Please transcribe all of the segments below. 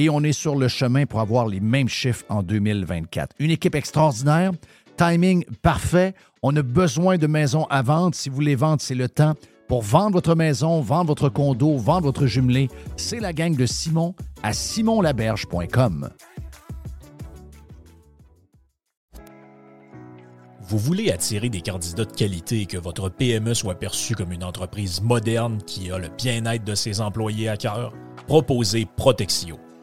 et on est sur le chemin pour avoir les mêmes chiffres en 2024. Une équipe extraordinaire, timing parfait. On a besoin de maisons à vendre. Si vous voulez vendre, c'est le temps. Pour vendre votre maison, vendre votre condo, vendre votre jumelé, c'est la gang de Simon à simonlaberge.com. Vous voulez attirer des candidats de qualité et que votre PME soit perçue comme une entreprise moderne qui a le bien-être de ses employés à cœur? Proposez Protexio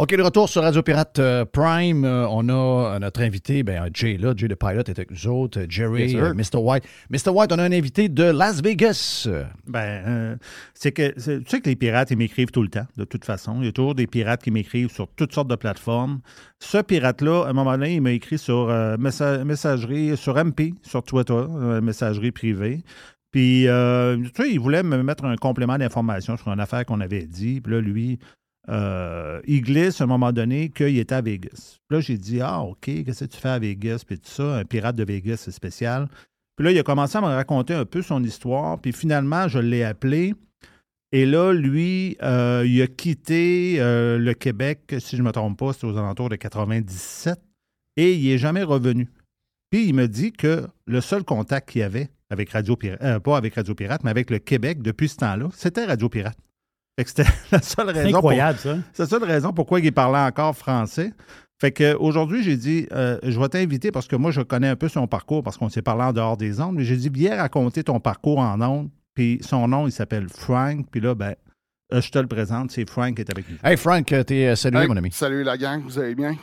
OK, de retour sur Radio Pirate euh, Prime. Euh, on a euh, notre invité, ben, Jay là, Jay le Pilot est avec nous autres, Jerry, Mr. White. Mr. White, on a un invité de Las Vegas. Ben, c'est que tu sais que les pirates, ils m'écrivent tout le temps, de toute façon. Il y a toujours des pirates qui m'écrivent sur toutes sortes de plateformes. Ce pirate-là, à un moment donné, il m'a écrit sur messagerie, sur MP, sur Twitter, messagerie privée. Puis, tu sais, il voulait me mettre un complément d'information sur une affaire qu'on avait dit. Puis là, lui, euh, il glisse à un moment donné qu'il était à Vegas. Là, j'ai dit Ah, OK, qu'est-ce que tu fais à Vegas? Puis tout ça, un pirate de Vegas, c'est spécial. Puis là, il a commencé à me raconter un peu son histoire. Puis finalement, je l'ai appelé. Et là, lui, euh, il a quitté euh, le Québec, si je ne me trompe pas, c'était aux alentours de 97. Et il n'est jamais revenu. Puis il me dit que le seul contact qu'il avait avec Radio Pirate, pas avec Radio Pirate, mais avec le Québec depuis ce temps-là, c'était Radio Pirate. C'était la seule raison. incroyable, ça. C'est la seule raison pourquoi il parlait encore français. Fait qu'aujourd'hui, j'ai dit, euh, je vais t'inviter parce que moi, je connais un peu son parcours parce qu'on s'est parlé en dehors des ondes, mais j'ai dit, viens raconter ton parcours en ondes. Puis son nom, il s'appelle Frank. Puis là, ben, euh, je te le présente, c'est Frank qui est avec nous. Hey Frank, t'es euh, salué, Hey, mon ami. Salut la gang, vous allez bien?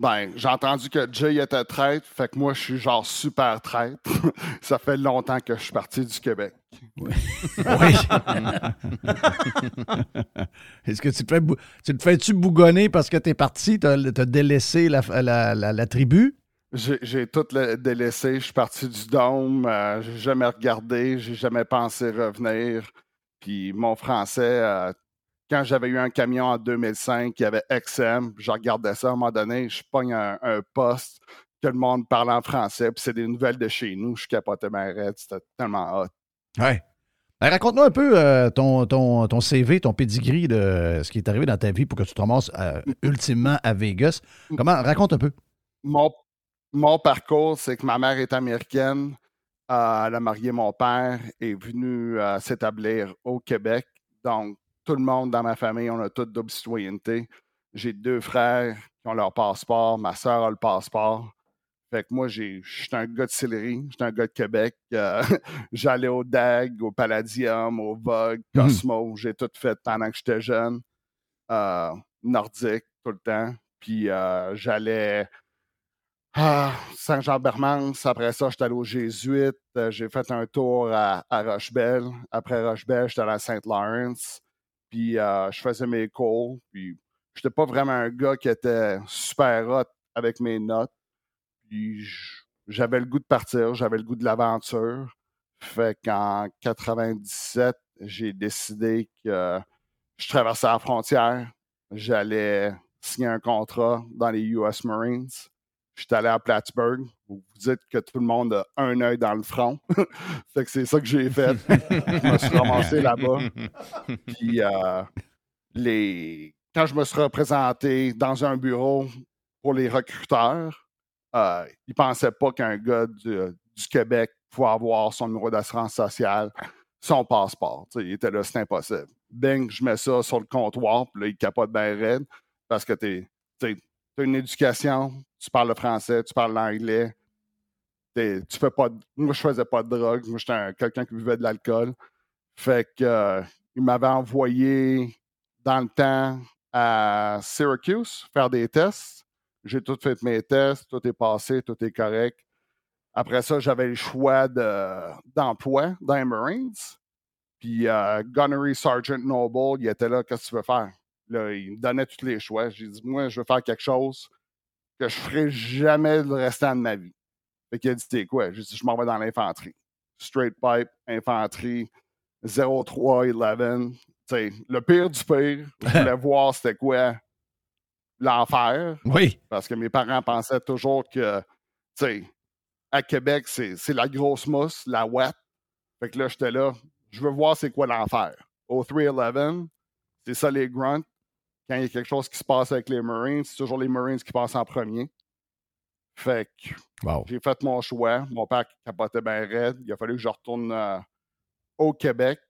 Ben, j'ai entendu que Jay était traître, fait que moi, je suis genre super traître. Ça fait longtemps que je suis parti du Québec. Oui. Est-ce que tu te fais, tu te fais-tu bougonner parce que t'es parti, t'as, t'as délaissé la, la, la- la tribu? J'ai j'ai tout le- délaissé, je suis parti du dôme, euh, j'ai jamais regardé, j'ai jamais pensé revenir. Puis mon français, euh, quand j'avais eu un camion en 2005, il y avait XM, je regardais ça à un moment donné, je pogne un, un poste que le monde parle en français, puis c'est des nouvelles de chez nous, je capotais ma raide, c'était tellement hot. Ouais. Ben, raconte-nous un peu euh, ton, ton, ton CV, ton pedigree de ce qui est arrivé dans ta vie pour que tu te ramasses euh, ultimement à Vegas. Comment? Raconte un peu. mon, mon parcours, c'est que ma mère est américaine. Euh, elle a marié mon père et est venue euh, s'établir au Québec. Donc, tout le monde dans ma famille, on a toute double citoyenneté. J'ai deux frères qui ont leur passeport. Ma soeur a le passeport. Fait que moi, je suis un gars de Sillery, je suis un gars de Québec. Euh, J'allais au DAG, au Palladium, au Vogue, Mhm. Cosmo. J'ai tout fait pendant que j'étais jeune. Euh, nordique, tout le temps. Puis euh, j'allais ah, Saint-Jean-Bermance. Après ça, j'étais allé aux Jésuites. J'ai fait un tour à, à Rochebelle. Après Rochebelle, j'étais allé à Saint-Lawrence. Puis euh, je faisais mes cours. Puis j'étais pas vraiment un gars qui était super hot avec mes notes. Puis j'avais le goût de partir, j'avais le goût de l'aventure. Fait qu'en 97, j'ai décidé que je traversais la frontière. J'allais signer un contrat dans les US Marines. J'étais allé à Plattsburgh. Vous dites que tout le monde a un œil dans le front. fait que c'est ça que j'ai fait. je me suis ramassé là-bas. Puis euh, les... quand je me suis représenté dans un bureau pour les recruteurs, euh, ils ne pensaient pas qu'un gars du, du Québec pouvait avoir son numéro d'assurance sociale, son passeport. Tu sais, il était là, c'est impossible. Bing, je mets ça sur le comptoir, puis là, il capote bien raide parce que tu as une éducation, tu parles le français, tu parles l'anglais. Tu fais pas de- Moi, je faisais pas de drogue. Moi, j'étais un- quelqu'un qui buvait de l'alcool. Fait que euh, il m'avait envoyé dans le temps à Syracuse faire des tests. J'ai tout fait mes tests, tout est passé, tout est correct. Après ça, j'avais le choix de- d'emploi dans les Marines. Puis euh, Gunnery Sergeant Noble, il était là, qu'est-ce que tu veux faire? Il me donnait tous les choix. J'ai dit, moi, je veux faire quelque chose que je ferai jamais le restant de ma vie. Fait qu'il a dit, t'es quoi? J'ai dit, je m'en vais dans l'infanterie. Straight pipe, infanterie, 0311. Tu sais, le pire du pire, je voulais voir c'était quoi l'enfer. Oui. Parce que mes parents pensaient toujours que, tu sais, à Québec, c'est la grosse mousse, la wet. Fait que là, j'étais là, je veux voir c'est quoi l'enfer. Au 311, c'est ça les grunts. Quand il y a quelque chose qui se passe avec les Marines, c'est toujours les Marines qui passent en premier. Fait que Wow. j'ai fait mon choix. Mon père capotait bien raide. Il a fallu que je retourne euh, au Québec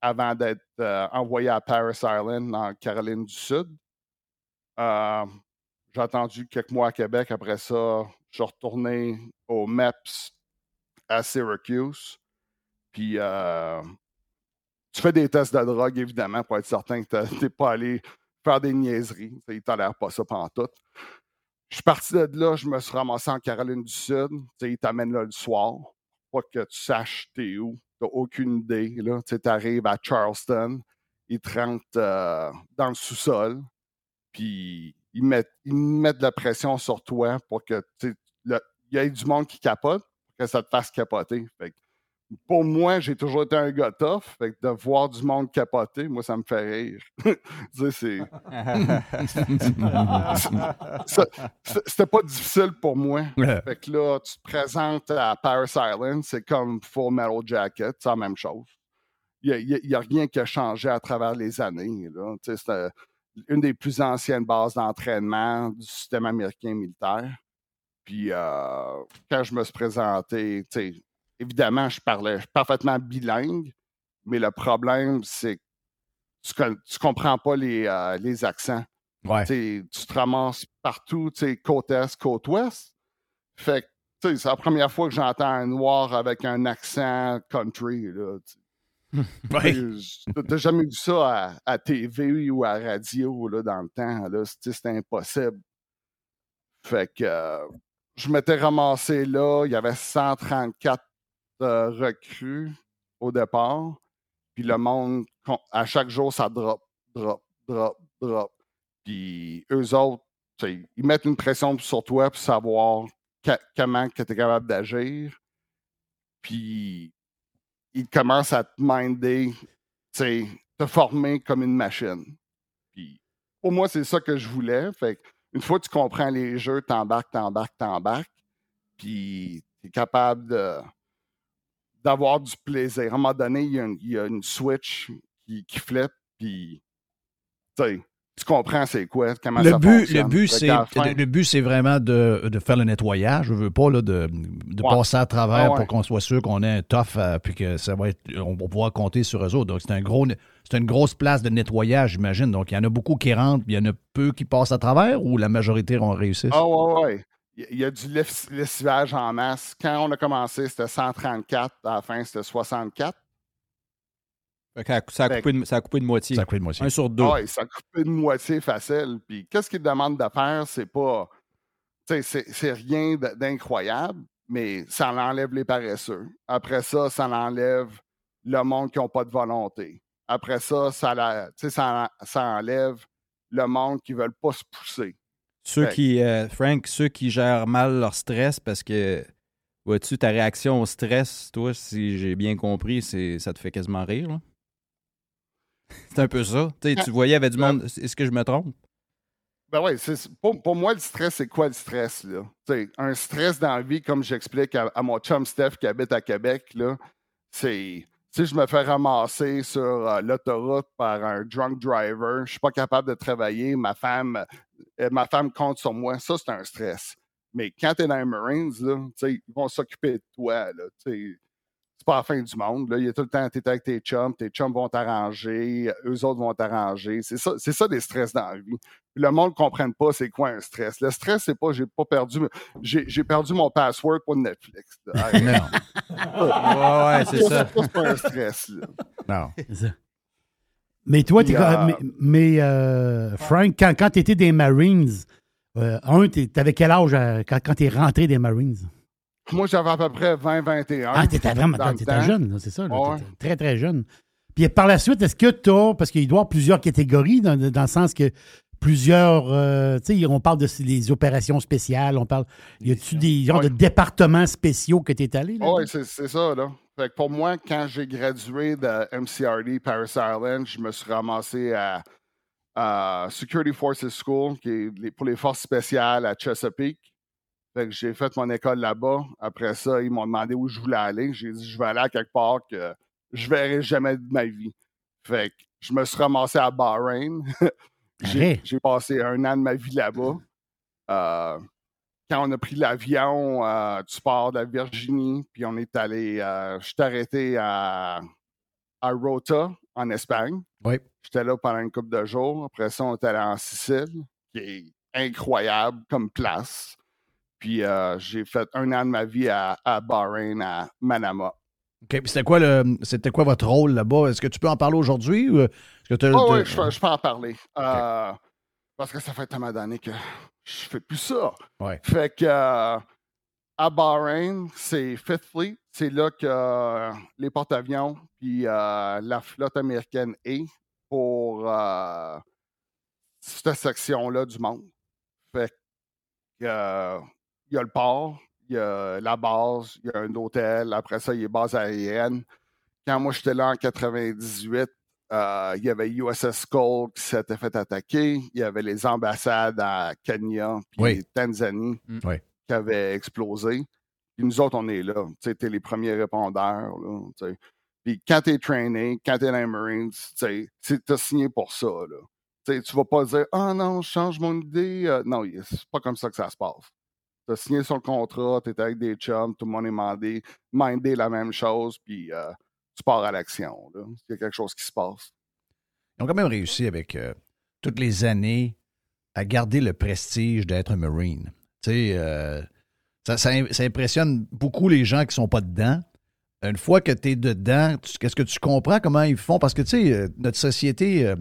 avant d'être euh, envoyé à Paris Island, en Caroline du Sud. Euh, j'ai attendu quelques mois à Québec. Après ça, je suis retourné au MEPS à Syracuse. Puis, tu fais des tests de drogue, évidemment, pour être certain que tu n'es pas allé faire des niaiseries. Tu sais, Il tolère pas ça pendant tout. Je suis parti de là, je me suis ramassé en Caroline du Sud. Tu sais, ils t'amènent là le soir. Pas que tu saches t'es où. Tu n'as aucune idée. Tu arrives à Charleston, ils te rentrent euh, dans le sous-sol, puis ils mettent, ils de la pression sur toi pour que il y ait du monde qui capote, pour que ça te fasse capoter. Pour moi, j'ai toujours été un gars tough. Fait que de voir du monde capoter, moi, ça me fait rire. Tu sais, c'est. C'est- C'était pas difficile pour moi. Fait que là, tu te présentes à Paris Island, c'est comme Full Metal Jacket, c'est la même chose. Il n'y a, rien qui a changé à travers les années. là. Tu sais, C'était une des plus anciennes bases d'entraînement du système américain militaire. Puis euh, quand je me suis présenté, tu sais, évidemment, je parlais parfaitement bilingue, mais le problème, c'est que tu, comprends pas les, euh, les accents. Ouais. Tu te ramasses partout, côte est, côte ouest. Fait que, c'est la première fois que j'entends un noir avec un accent country. Là. Ouais. T'as- jamais vu ça à, à TV ou à radio là, dans le temps. C'était impossible. Fait que euh, je m'étais ramassé là. Il y avait 134 euh, recrues au départ. Puis le monde, à chaque jour, ça drop, drop, drop, drop. Puis eux autres, ils mettent une pression sur toi pour savoir comment tu es capable d'agir. Puis ils commencent à te minder, te former comme une machine. Puis pour moi, c'est ça que je voulais. Fait une fois que tu comprends les jeux, t'embarques, t'embarques, t'embarques. Puis tu es capable de d'avoir du plaisir. À un moment donné, il y a une, il y a une switch qui, qui flippe, puis tu comprends c'est quoi, comment Le ça but, le but, c'est, fin- le, le but, c'est vraiment de, de faire le nettoyage. Je veux pas là, de, de Ouais. passer à travers Ah ouais. pour qu'on soit sûr qu'on ait un tough euh, puis que ça va être, on va pouvoir compter sur eux autres. Donc, c'est un gros, c'est une grosse place de nettoyage, j'imagine. Donc, il y en a beaucoup qui rentrent, puis il y en a peu qui passent à travers ou la majorité ont réussi? Ah ouais, ouais. Il y- a du less- lessivage en masse. Quand on a commencé, c'était 134. À la fin, c'était 64. Fait que ça, a coupé de, ça a coupé de moitié. Ça a coupé de moitié. Un sur deux. Ouais, ça coupe une moitié facile. Puis qu'est-ce qu'ils demandent de faire? C'est pas. C'est- rien d'incroyable, mais ça enlève les paresseux. Après ça, ça enlève le monde qui n'a pas de volonté. Après ça, ça, la- ça, ça enlève le monde qui ne veulent pas se pousser. Ceux qui, euh, Frank, ceux qui gèrent mal leur stress parce que, vois-tu, ta réaction au stress, toi, si j'ai bien compris, c'est ça te fait quasiment rire. là. c'est un peu ça. Tu tu voyais, il y avait du monde. Est-ce que je me trompe? Ben oui, pour, pour moi, le stress, c'est quoi le stress? Là? Un stress dans la vie, comme j'explique à, à mon chum Steph qui habite à Québec, c'est si je me fais ramasser sur euh, l'autoroute par un drunk driver, je suis pas capable de travailler, ma femme, ma femme compte sur moi, ça, c'est un stress. Mais quand tu es dans les Marines, là, ils vont s'occuper de toi. Là, tu sais. c'est pas la fin du monde. Là. Il y a tout le temps, tu es avec tes chums, tes chums vont t'arranger, eux autres vont t'arranger. C'est ça, c'est ça des stress dans la vie. Puis le monde ne comprenne pas c'est quoi un stress. Le stress, c'est pas j'ai pas perdu j'ai, perdu mon password pour Netflix. là. Ouais, ouais, c'est ça. c'est pas un stress. Là. non. Mais toi, t'es euh, mais, mais, euh, Frank, quand, quand tu étais des Marines, euh, un, t'es- t'avais quel âge euh, quand, quand tu es rentré des Marines? Moi, j'avais à peu près 20-21. Ah, t'étais vraiment t'étais jeune, c'est ça. là, Ouais. t'étais très, très jeune. Puis par la suite, est-ce que tu as, parce qu'il doit y avoir plusieurs catégories, dans, dans le sens que plusieurs, euh, tu sais, on parle de les opérations spéciales, on parle, y a-tu des genres Ouais. de départements spéciaux que tu es allé? Oui, c'est, ça, là. Fait que pour moi, quand j'ai gradué de MCRD Paris Island, je me suis ramassé à, à Security Forces School, qui est pour les forces spéciales à Chesapeake. Fait que j'ai fait mon école là-bas. Après ça, ils m'ont demandé où je voulais aller. J'ai dit, je vais aller à quelque part que je verrai jamais de ma vie. Fait que je me suis ramassé à Bahreïn. j'ai, passé un an de ma vie là-bas. Euh, quand on a pris l'avion euh, du port de la Virginie, puis on est allé, euh, je suis arrêté à, à Rota, en Espagne. Oui. J'étais là pendant une couple de jours. Après ça, on est allé en Sicile, qui est incroyable comme place. Puis euh, j'ai fait un an de ma vie à, à Bahreïn, à Manama. OK. Puis C'était quoi, le, c'était quoi votre rôle là-bas? Est-ce que tu peux en parler aujourd'hui? T'as- Ah oui, je, peux- je peux en parler. Euh, parce que ça fait tellement d'années que je fais plus ça. Ouais. Fait que euh, à Bahreïn, c'est Fifth Fleet. C'est là que euh, les porte-avions puis la flotte américaine est pour cette section-là du monde. Fait que il y a le port, il y a la base, il y a un hôtel. Après ça, il y a base aérienne. Quand moi j'étais là en 98, euh, il y avait USS Skull qui s'était fait attaquer. Il y avait les ambassades à Kenya puis Oui. Tanzanie Mm. Oui. qui avaient explosé. Puis nous autres, on est là. Tu sais, t'es les premiers répondeurs. Là. Puis quand t'es trainé, quand t'es dans les Marines, tu t'as signé pour ça. Là. Tu sais, tu vas pas dire « Ah non, je change mon idée. Euh, Non, c'est pas comme ça que ça se passe. T'as signé sur le contrat, t'es avec des chums, tout le monde est mandé, mindé la même chose, puis euh, tu à l'action. Il y a quelque chose qui se passe. Ils ont quand même réussi avec euh, toutes les années à garder le prestige d'être un Marine. Euh, ça, impressionne beaucoup les gens qui ne sont pas dedans. Une fois que tu es dedans, qu'est-ce que tu comprends? Comment ils font? Parce que, tu euh, notre société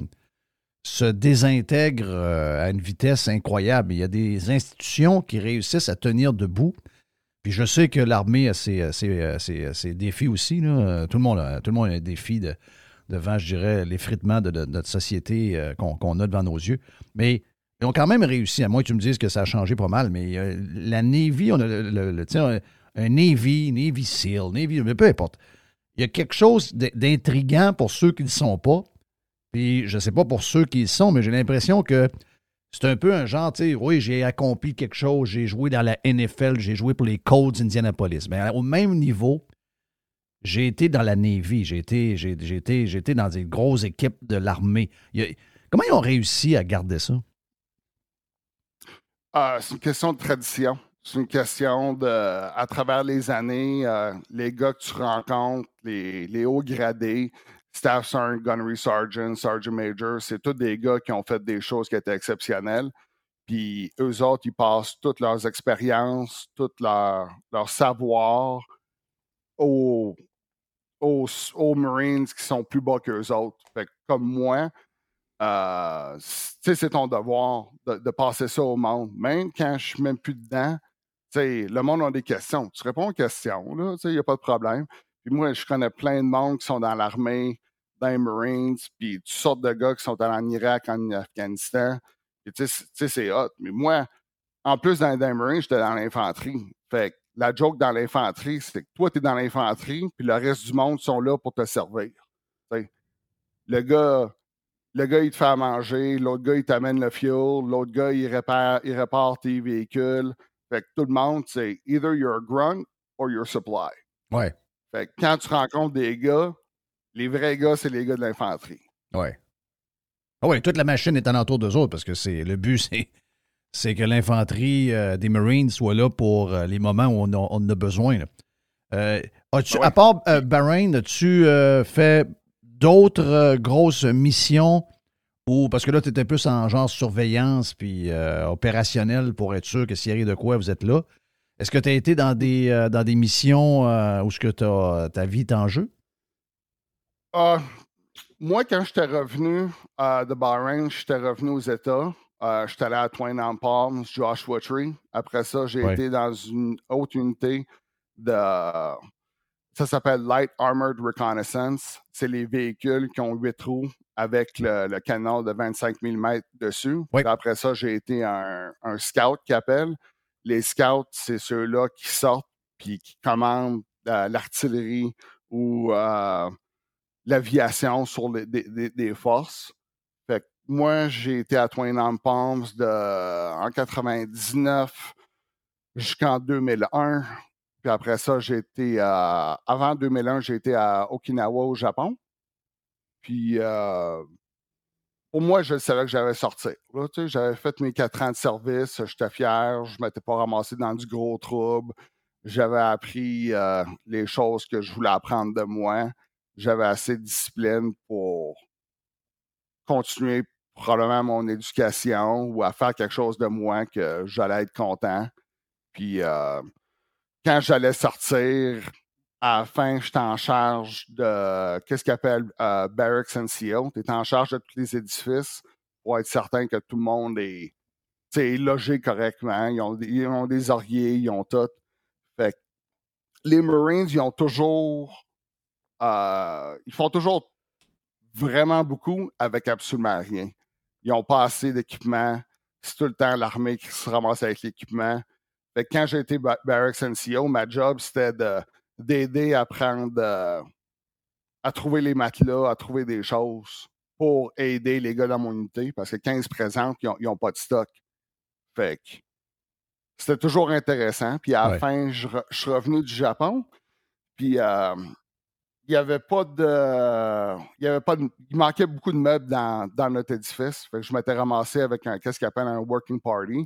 se désintègre à une vitesse incroyable. Il y a des institutions qui réussissent à tenir debout. Je sais que l'armée a ses, euh, euh, ses défis aussi. Euh, Tout, le monde a, tout le monde a un défi de, devant, je dirais, l'effritement de, de notre société euh, qu'on a devant nos yeux. Mais ils ont quand même réussi, à moins que tu me dises que ça a changé pas mal, mais euh, la Navy, on a le, un, Navy, Navy SEAL, Navy, mais peu importe. Il y a quelque chose d'intriguant pour ceux qui ne le sont pas. Puis je sais pas pour ceux qui le sont, mais j'ai l'impression que c'est un peu un genre, tu sais, oui, j'ai accompli quelque chose, j'ai joué dans la NFL, j'ai joué pour les Colts Indianapolis. Mais au même niveau, j'ai été dans la Navy, j'ai été, j'ai, été, j'ai été dans des grosses équipes de l'armée. Comment ils ont réussi à garder ça? Ah, c'est une question de tradition. C'est une question de, à travers les années, euh, les gars que tu rencontres, les hauts gradés, Staff Sergeant, Gunnery Sergeant, Sergeant Major, c'est tous des gars qui ont fait des choses qui étaient exceptionnelles. Puis eux autres, ils passent toutes leurs expériences, tout leur, leur savoir aux, aux, aux Marines qui sont plus bas qu'eux autres. Fait que comme moi, euh, c'est ton devoir de, passer ça au monde. Même quand je suis même plus dedans, le monde a des questions. Tu réponds aux questions, il n'y a pas de problème. Puis moi, je connais plein de monde qui sont dans l'armée, dans les Marines, puis toutes sortes de gars qui sont allés en Irak, en Afghanistan. Puis tu sais, c'est- hot. Mais moi, en plus, dans, les Marines, j'étais dans l'infanterie. Fait que la joke dans l'infanterie, c'est que toi, tu es dans l'infanterie, puis le reste du monde sont là pour te servir. Le gars, le gars, il te fait à manger, l'autre gars, il t'amène le fuel, l'autre gars, il répare, il répare tes véhicules. Fait que tout le monde, c'est either you're a grunt or you're supply. Ouais, Fait que quand tu rencontres des gars, les vrais gars, c'est les gars de l'infanterie. ouais. Ah ouais, toute la machine est alentour d'eux autres parce que c'est le but, c'est, c'est que l'infanterie euh, des Marines soit là pour euh, les moments où on, a- on en a besoin. Euh, as-tu- Ah ouais. À part Bahreïn, as-tu fait d'autres grosses missions ou parce que là, tu étais plus en genre surveillance puis opérationnel pour être sûr que s'il arrive de quoi, vous êtes là? Est-ce que tu as été dans des, euh, dans des missions euh, où ce que ta vie est en jeu? Ah, moi, quand j'étais revenu de Bahreïn, j'étais revenu aux États. Euh, j'étais allé à Twain on Palms, Joshua Tree. Après ça, j'ai Ouais. été dans une autre unité de. Ça s'appelle Light Armored Reconnaissance. C'est les véhicules qui ont huit roues avec le, le canon de 25 mm dessus. Ouais. Puis Après ça, j'ai été un, un scout qui appelle. Les scouts, c'est ceux-là qui sortent puis qui commandent euh, l'artillerie ou euh, l'aviation sur des, forces. Fait que moi, j'ai été à Palms de, en 99 jusqu'en 2001. Puis après ça, j'ai été à- avant 2001, j'ai été à Okinawa au Japon. Puis euh, pour moi, je savais que j'avais sorti. Là, tu sais, j'avais fait mes quatre ans de service, j'étais fier, je ne m'étais pas ramassé dans du gros trouble. J'avais appris euh, les choses que je voulais apprendre de moi. J'avais assez de discipline pour continuer probablement mon éducation ou à faire quelque chose de moi que j'allais être content. Puis euh, quand j'allais sortir, à la fin, j'étais en charge de qu'est-ce qu'ils appellent euh, Barracks NCO. Tu es en charge de tous les édifices pour être certain que tout le monde est logé correctement. Ils ont, des- oriers, ils ont tout. Fait que les Marines, ils ont toujours. euh, ils font toujours vraiment beaucoup avec absolument rien. Ils n'ont pas assez d'équipement. C'est tout le temps l'armée qui se ramasse avec l'équipement. Fait que quand j'ai été ba- Barracks NCO, ma job, c'était de- d'aider à prendre, euh, à trouver les matelas, à trouver des choses pour aider les gars dans mon unité, parce que quand ils se présentent, ils n'ont pas de stock. Fait que c'était toujours intéressant. Puis à la Ouais. fin, je, re- je suis revenu du Japon. Puis euh, il y avait pas de. Il y avait pas de- il manquait beaucoup de meubles dans, dans notre édifice. Fait que je m'étais ramassé avec un qu'est-ce qu'ils appellent un working party.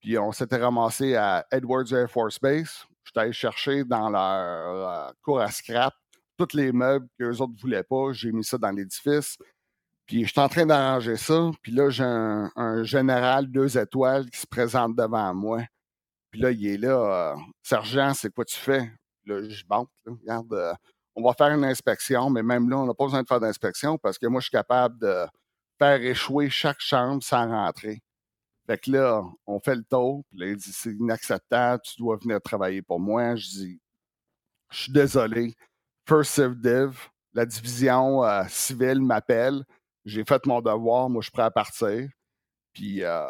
Puis on s'était ramassé à Edwards Air Force Base. J'étais allé chercher dans leur euh, cour à scrap tous les meubles qu'eux autres ne voulaient pas. J'ai mis ça dans l'édifice. Puis je suis en train d'arranger ça. Puis là, j'ai un, général deux étoiles qui se présente devant moi. Puis là, il est là. euh, Sergent, c'est quoi tu fais? Là, je bande. là. Regarde, euh, on va faire une inspection, mais même là, on n'a pas besoin de faire d'inspection parce que moi, je suis capable de faire échouer chaque chambre sans rentrer. Fait que là, on fait le tour. Puis là, il dit c'est inacceptable, tu dois venir travailler pour moi. Je dis je suis désolé. First Civ Div, la division euh, civile m'appelle. J'ai fait mon devoir, moi je suis prêt à partir. Puis euh,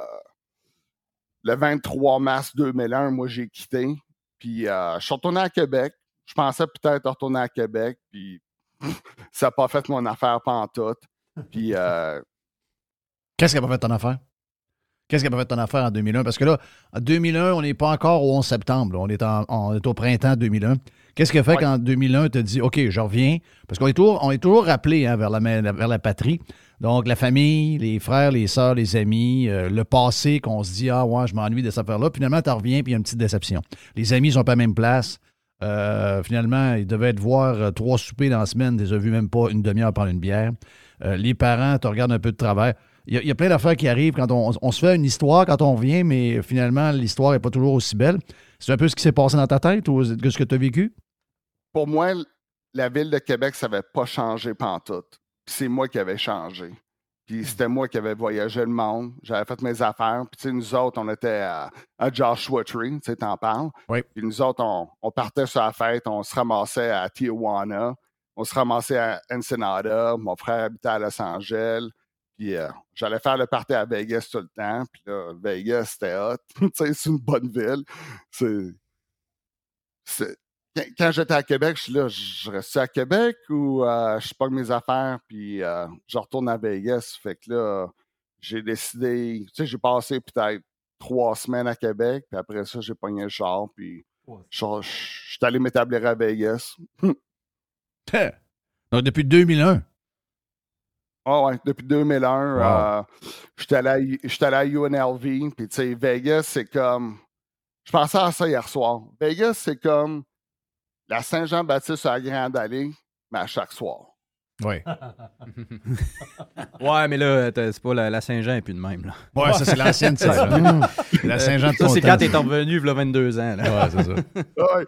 le 23 mars 2001, moi j'ai quitté. Puis euh, je suis retourné à Québec. Je pensais peut-être retourner à Québec, puis ça n'a pas fait mon affaire pantoute. Puis euh, Qu'est-ce qui n'a pas fait ton affaire? Qu'est-ce qui n'a pas fait ton affaire en 2001? Parce que là, en 2001, on n'est pas encore au 11 septembre. là. On, est en- on est au printemps 2001. Qu'est-ce qui a fait Ouais. qu'en 2001, tu as dit, OK, je reviens? Parce qu'on est toujours, on est toujours rappelé hein, vers, la, vers la patrie. Donc, la famille, les frères, les sœurs, les amis, euh, le passé, qu'on se dit, ah, ouais, je m'ennuie de cette affaire-là. Finalement, tu reviens, puis il y a une petite déception. Les amis sont pas à la même place. Euh, finalement, ils devaient te voir euh, trois soupers dans la semaine, tu les as vus même pas une demi-heure prendre une bière. Les parents te regardent un peu de travers. Il y, a- il y a plein d'affaires qui arrivent quand on, on se fait une histoire quand on revient, mais finalement, l'histoire n'est pas toujours aussi belle. C'est un peu ce qui s'est passé dans ta tête ou ce que tu as vécu? pour moi, la ville de Québec, ça n'avait pas changé pantoute. C'est moi qui avais changé. Puis c'était moi qui avais voyagé le monde. J'avais fait mes affaires. Puis nous autres, on était à, à Joshua Tree, tu sais, t'en parles. Oui. Puis nous autres, on, on partait sur la fête, on se ramassait à Tijuana, on se ramassait à Ensenada. Mon frère habitait à Los Angeles. Puis euh, j'allais faire le party à Vegas tout le temps. Puis là, Vegas, c'était hot. tu sais, c'est une bonne ville. C'est. quand, quand j'étais à Québec, je suis là, je reste à Québec ou euh, je pogne mes affaires puis euh, je retourne à Vegas. Fait que là, j'ai décidé, tu sais, j'ai passé peut-être trois semaines à Québec, puis après ça, j'ai pogné le char, puis je je- je suis allé m'établir à Vegas. Donc, depuis 2001. Ah ouais, depuis 2001, Wow. euh, allé, j'étais allé à UNLV, puis tu sais, Vegas, c'est comme... Je pensais à ça hier soir. Vegas, c'est comme la Saint-Jean-Baptiste à la Grande Allée, mais à chaque soir. Oui. Ouais, mais là, c'est pas la, la Saint-Jean et plus de même. Là. Ouais, ça, c'est l'ancienne, ça. là. La Saint-Jean de Ça, c'est quand t'es revenu, il y a 22 ans. Là. Ouais, c'est ça. Ouais.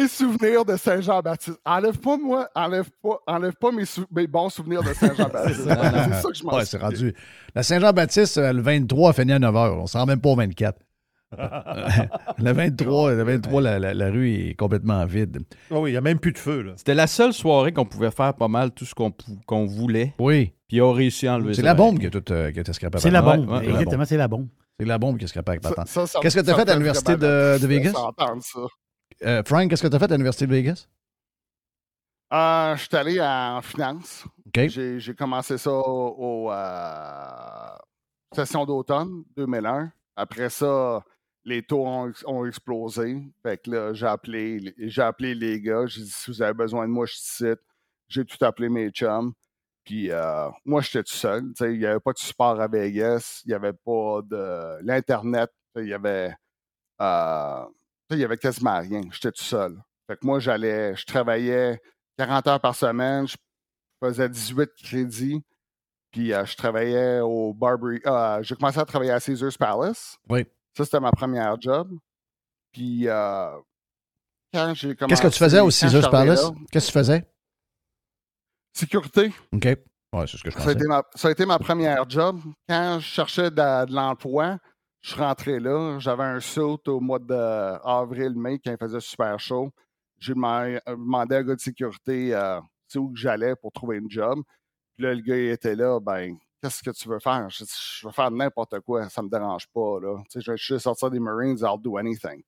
Mes souvenirs de Saint-Jean-Baptiste. Enlève pas moi, enlève pas, enlève pas mes, sou- mes bons souvenirs de Saint-Jean-Baptiste. c'est ça que je m'en Ouais, c'est souviens. rendu. La Saint-Jean-Baptiste, euh, le 23, elle finit à 9 h. On ne se rend même pas au 24. Le 23, le 23 la, la- la rue est complètement vide. Oh oui, il n'y a même plus de feu. Là. C'était la seule soirée qu'on pouvait faire pas mal tout ce qu'on voulait. Oui. Puis on a réussi à enlever C'est la bombe qui a, tout, euh, qui a. C'est la bombe. ouais, ouais, Exactement, c'est la bombe. C'est la bombe qui a scrapée avec ça- Qu'est-ce que t'as ça fait à l'université de- Vegas? ça. Euh, Frank, qu'est-ce que tu as fait à l'Université de Vegas? Euh, je suis allé en finance. OK. J'ai commencé ça au, au, euh, session d'automne 2001. Après ça, les taux ont, ex- ont explosé. Fait que là, j'ai appelé, j'ai appelé les gars. J'ai dit si vous avez besoin de moi, je suis ici. J'ai tout appelé mes chums. Puis euh, moi, j'étais tout seul. Il n'y avait pas de support à Vegas. Il n'y avait pas de. L'Internet, il y avait. euh, y avait quasiment rien. J'étais tout seul. Fait que moi, j'allais. Je travaillais 40 heures par semaine. Je faisais 18 crédits. Puis euh, je travaillais au Barbary. euh, j'ai commencé à travailler à Caesars Palace. Oui. Ça, c'était ma première job. Puis euh, quand j'ai commencé. Qu'est-ce que tu faisais au Caesars Palace? Qu'est-ce que tu faisais? sécurité. OK. Ouais, c'est ce que je Ça a, pensais. été ma, ça a été ma première job. Quand je cherchais de, de l'emploi, je rentré là. J'avais un saut au mois d'avril-mai quand il faisait super chaud. J'ai demandé, euh, à un gars de sécurité euh, où j'allais pour trouver une job. Puis là, le gars il était là, ben, qu'est-ce que tu veux faire? Je, veux faire n'importe quoi, ça me dérange pas. Là. Tu sais, je, suis sortir des Marines, I'll do anything.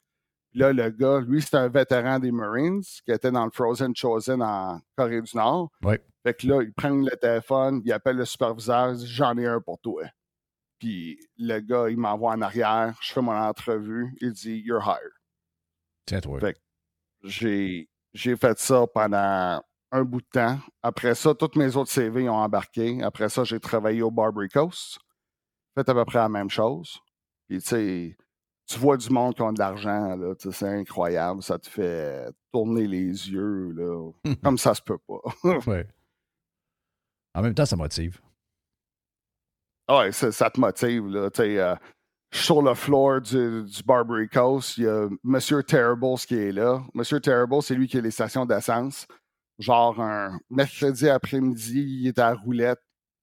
Puis là, le gars, lui, c'était un vétéran des Marines qui était dans le Frozen Chosen en Corée du Nord. Oui. Fait que là, il prend le téléphone, il appelle le superviseur, il dit J'en ai un pour toi. Puis le gars, il m'envoie en arrière, je fais mon entrevue, il dit You're hired. Tiens-toi. Fait- J'ai j'ai fait ça pendant un bout de temps. Après ça, tous mes autres CV ont embarqué. Après ça, j'ai travaillé au Barbary Coast. Fait à peu près la même chose. Puis tu sais, tu vois du monde qui ont de l'argent, là, c'est incroyable. Ça te fait tourner les yeux, là. Comme ça se peut pas. Ouais. En même temps, ça motive. Ouais, ça, ça te motive, là. Tu sais, euh, sur le floor du, du Barbary Coast. Il y a Monsieur Terribles qui est là. Monsieur Terrible, c'est lui qui a les stations d'essence. Genre, un mercredi après-midi, il est à la roulette,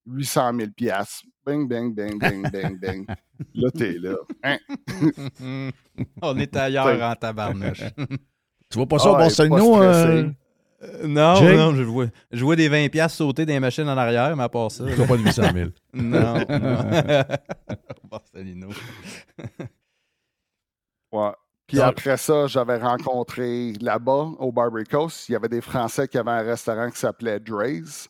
800 000 piastres. Bing, bing, bing, bing, bing, bing. Là, t'es là. Hein? On est ailleurs en tabarnouche. Tu vois pas ça au Ah ouais, Barcelino? pas euh? Euh, non, Jake? non, je vois, je vois des 20$ piastres sauter dans les machines en arrière, mais à part ça. Tu vois pas de 800 000. non, non. Barcelino. Ouais. Puis Donc- après ça, j'avais rencontré là-bas, au Barbary Coast, il y avait des Français qui avaient un restaurant qui s'appelait Dre's.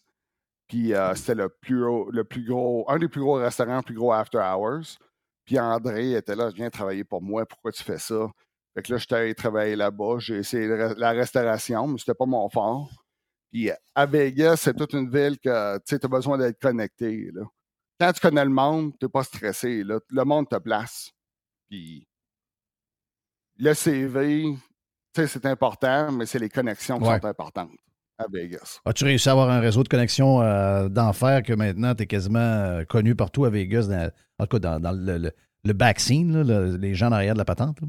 Puis euh, c'était le plus, haut- le plus gros, un des plus gros restaurants, le plus gros after hours. Puis André était là, viens travailler pour moi, pourquoi tu fais ça? Fait que là, j'étais allé travailler là-bas, j'ai essayé la restauration, mais c'était pas mon fort. Puis euh, à Vegas, c'est toute une ville que tu as besoin d'être connecté. Là. Quand tu connais le monde, tu n'es pas stressé. Là. Le monde te place. Puis le CV, c'est important, mais c'est les connexions qui Ouais. sont importantes à Vegas. As-tu réussi à avoir un réseau de connexion euh, d'enfer que maintenant tu es quasiment euh, connu partout à Vegas, dans, en tout cas dans, dans le, le, le back scene, là, le- les gens en arrière de la patente? là?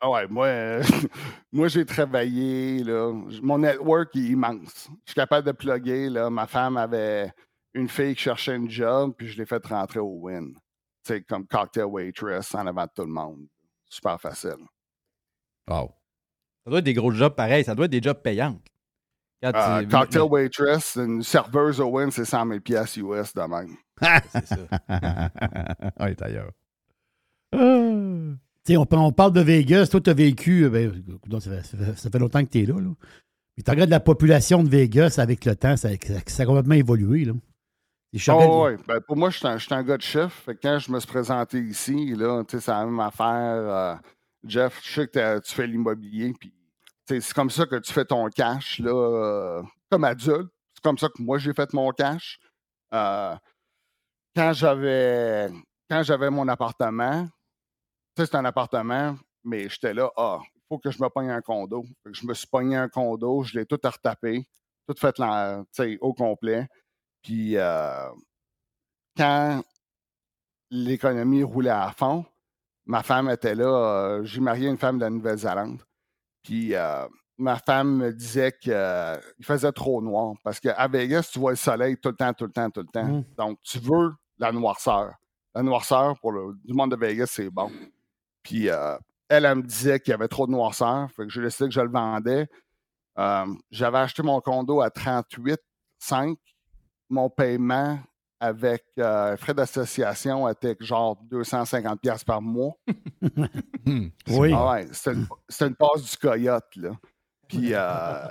Ah ouais, moi, euh, moi j'ai travaillé, là, mon network est immense. Je suis capable de plugger, là, ma femme avait une fille qui cherchait une job, puis je l'ai fait rentrer au Win. Tu sais, comme cocktail waitress en avant de tout le monde. Super facile. Wow. Ça doit être des gros jobs pareils, ça doit être des jobs payants. Quand Euh, tu- cocktail waitress, une serveuse au Win, c'est 100 000 piastres US de même. C'est ça. On est ailleurs. Tu sais, on, on parle de Vegas. Toi, tu as vécu. euh, Ben, écoute, ça, fait, ça longtemps que tu es là. là. Mais tu regardes la population de Vegas avec le temps, ça, ça- ça a complètement évolué. Là. Oh, ouais. Ben, pour moi, je suis un, je suis un gars de. Fait que quand je me suis présenté ici, là, c'est la même affaire. euh, Jeff, je sais que tu fais l'immobilier, puis c'est comme ça que tu fais ton cash, là, euh, comme adulte. C'est comme ça que moi, j'ai fait mon cash. Euh, quand j'avais quand j'avais mon appartement, tu sais, c'est un appartement, mais j'étais là, ah, il faut que je me pogne un condo. Fait que je me suis pogné un condo, je l'ai tout retapé, tout fait au complet. Puis euh, quand l'économie roulait à fond, ma femme était là. euh, J'ai marié une femme de la Nouvelle-Zélande. Puis euh, ma femme me disait qu'il faisait trop noir. Parce qu'à Vegas, tu vois le soleil tout le temps, tout le temps, tout le temps. Mm. Donc, tu veux la noirceur. La noirceur, pour le du monde de Vegas, c'est bon. Puis elle, elle me disait qu'il y avait trop de noirceur. Fait que j'ai décidé que je le vendais. J'avais acheté mon condo à 38,5 mon paiement avec euh, frais d'association était genre 250$ piastres par mois. Hmm. Oui. Ah ouais, c'était une, passe du coyote, là. Puis euh,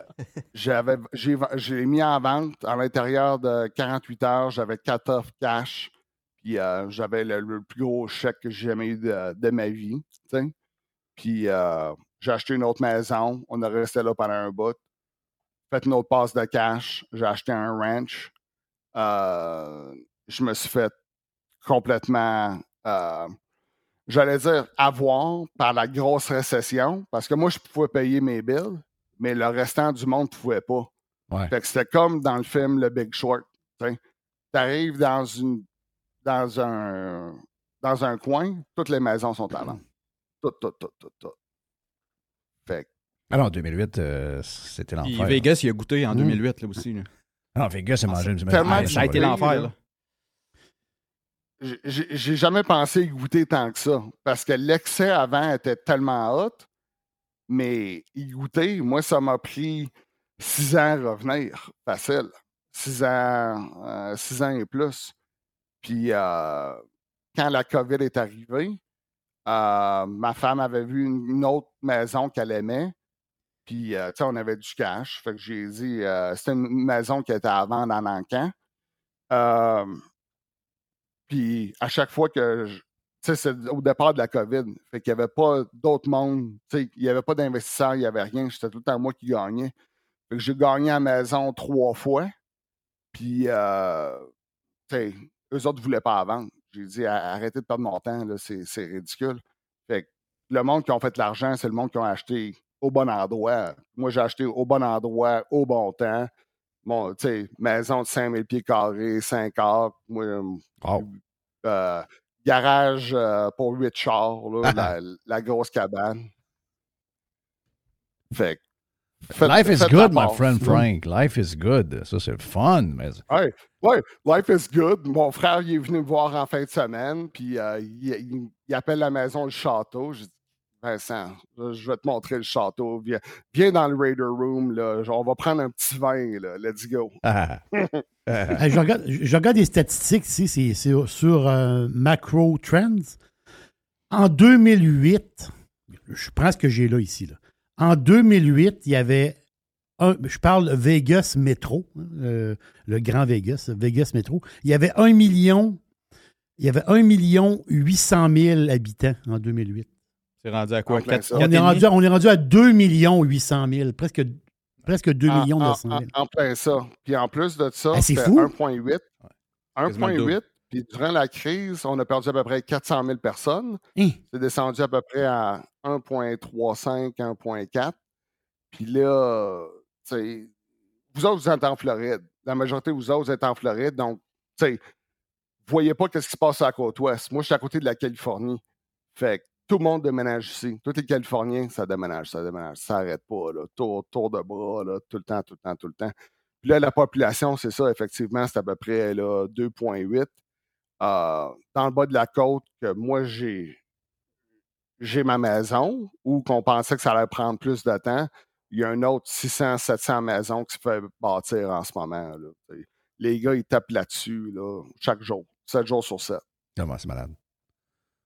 j'avais, j'ai, j'ai mis en vente à l'intérieur de 48 heures, j'avais 4 offres cash. Puis euh, j'avais le, le plus gros chèque que j'ai jamais eu de, de ma vie. Puis euh, j'ai acheté une autre maison. On est resté là pendant un bout. Fait une autre passe de cash. J'ai acheté un ranch. Euh, je me suis fait complètement, euh, j'allais dire, avoir par la grosse récession, parce que moi, je pouvais payer mes bills, mais le restant du monde ne pouvait pas. Ouais. Fait que c'était comme dans le film Le Big Short. Tu arrives dans une dans un dans un coin, toutes les maisons sont à vendre. Toutes, toutes, toutes, toutes, toutes. Fait que Alors, en 2008, euh, c'était l'enfer. Vegas, il a goûté en Mm. 2008 là aussi. là. Ah, Vegas, c'est mangé. Ah, de Ça a été l'enfer. j'ai- jamais pensé y goûter tant que ça. Parce que l'excès avant était tellement hot, mais y goûter, moi, ça m'a pris six ans à revenir. Facile. Six ans, euh, six ans et plus. Puis euh, quand la COVID est arrivée, euh, ma femme avait vu une, une autre maison qu'elle aimait. Puis, euh, tu sais, on avait du cash. Fait que j'ai dit, euh, c'était une maison qui était à vendre en Ancan. Euh, puis, à chaque fois que, tu sais, c'est au départ de la COVID, fait qu'il n'y avait pas d'autres mondes, tu sais, il n'y avait pas d'investisseurs, il n'y avait rien. C'était tout le temps moi qui gagnais. Fait que j'ai gagné à la maison trois fois. Puis, euh, tu sais, eux autres ne voulaient pas vendre. J'ai dit, A- arrêtez de perdre mon temps, là, c'est c'est ridicule. Fait que le monde qui ont fait de l'argent, c'est le monde qui ont acheté au bon endroit. Moi, j'ai acheté au bon endroit, au bon temps. mon, tu sais, maison de 5000 pieds carrés, 5 acres. Moi, Wow. euh, garage euh, pour 8 chars, là, la, la grosse cabane. Fait Life is good, my part. friend Frank. Life is good. Ça, c'est le fun. Mais... Ouais, ouais, life is good. Mon frère, il est venu me voir en fin de semaine, puis euh, il, il- il appelle la maison le château. Vincent, je vais te montrer le château. Viens, viens dans le Raider Room, là. On va prendre un petit vin, là. Let's go. Ah. Hey, je, regarde, je regarde des statistiques ici, c'est c'est sur euh, Macro Trends. En 2008, je prends ce que j'ai là ici. Là. En 2008, il y avait un, je parle Vegas Metro, hein, euh, le grand Vegas, Vegas Metro. Il y avait un million, il y avait un million 800 000 habitants en 2008. C'est rendu à quoi? En plein Quatre- ça. On quatre est, rendu, à- on est rendu à 2 millions 800 000, presque, presque 2 En- millions en, 900 000. en- en plein ça. Puis en plus de ça, Ah, c'est c'était fou. 1,8. Quasiment le 1,8. Puis durant la crise, on a perdu à peu près 400 000 personnes. Hein? C'est descendu à peu près à 1,35, 1,4. Puis là, tu sais, vous autres, vous êtes en Floride. La majorité de vous autres, vous êtes en Floride. Donc, tu sais, vous voyez pas qu'est-ce qui se passe à la côte ouest. Moi, je suis à côté de la Californie. Fait que tout le monde déménage ici. Tous les Californiens, ça déménage, ça déménage. Ça n'arrête pas. Tour, tour de bras, tout le temps, tout le temps, tout le temps. Puis là, la population, c'est ça, effectivement, c'est à peu près là, 2,8. Euh, dans le bas de la côte, que moi, j'ai j'ai ma maison, ou qu'on pensait que ça allait prendre plus de temps, il y a un autre 600, 700 maisons qui se fait bâtir en ce moment. Les gars, ils tapent là-dessus là, chaque jour, 7 jours sur 7. Comment c'est malade?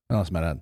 Non, c'est malade.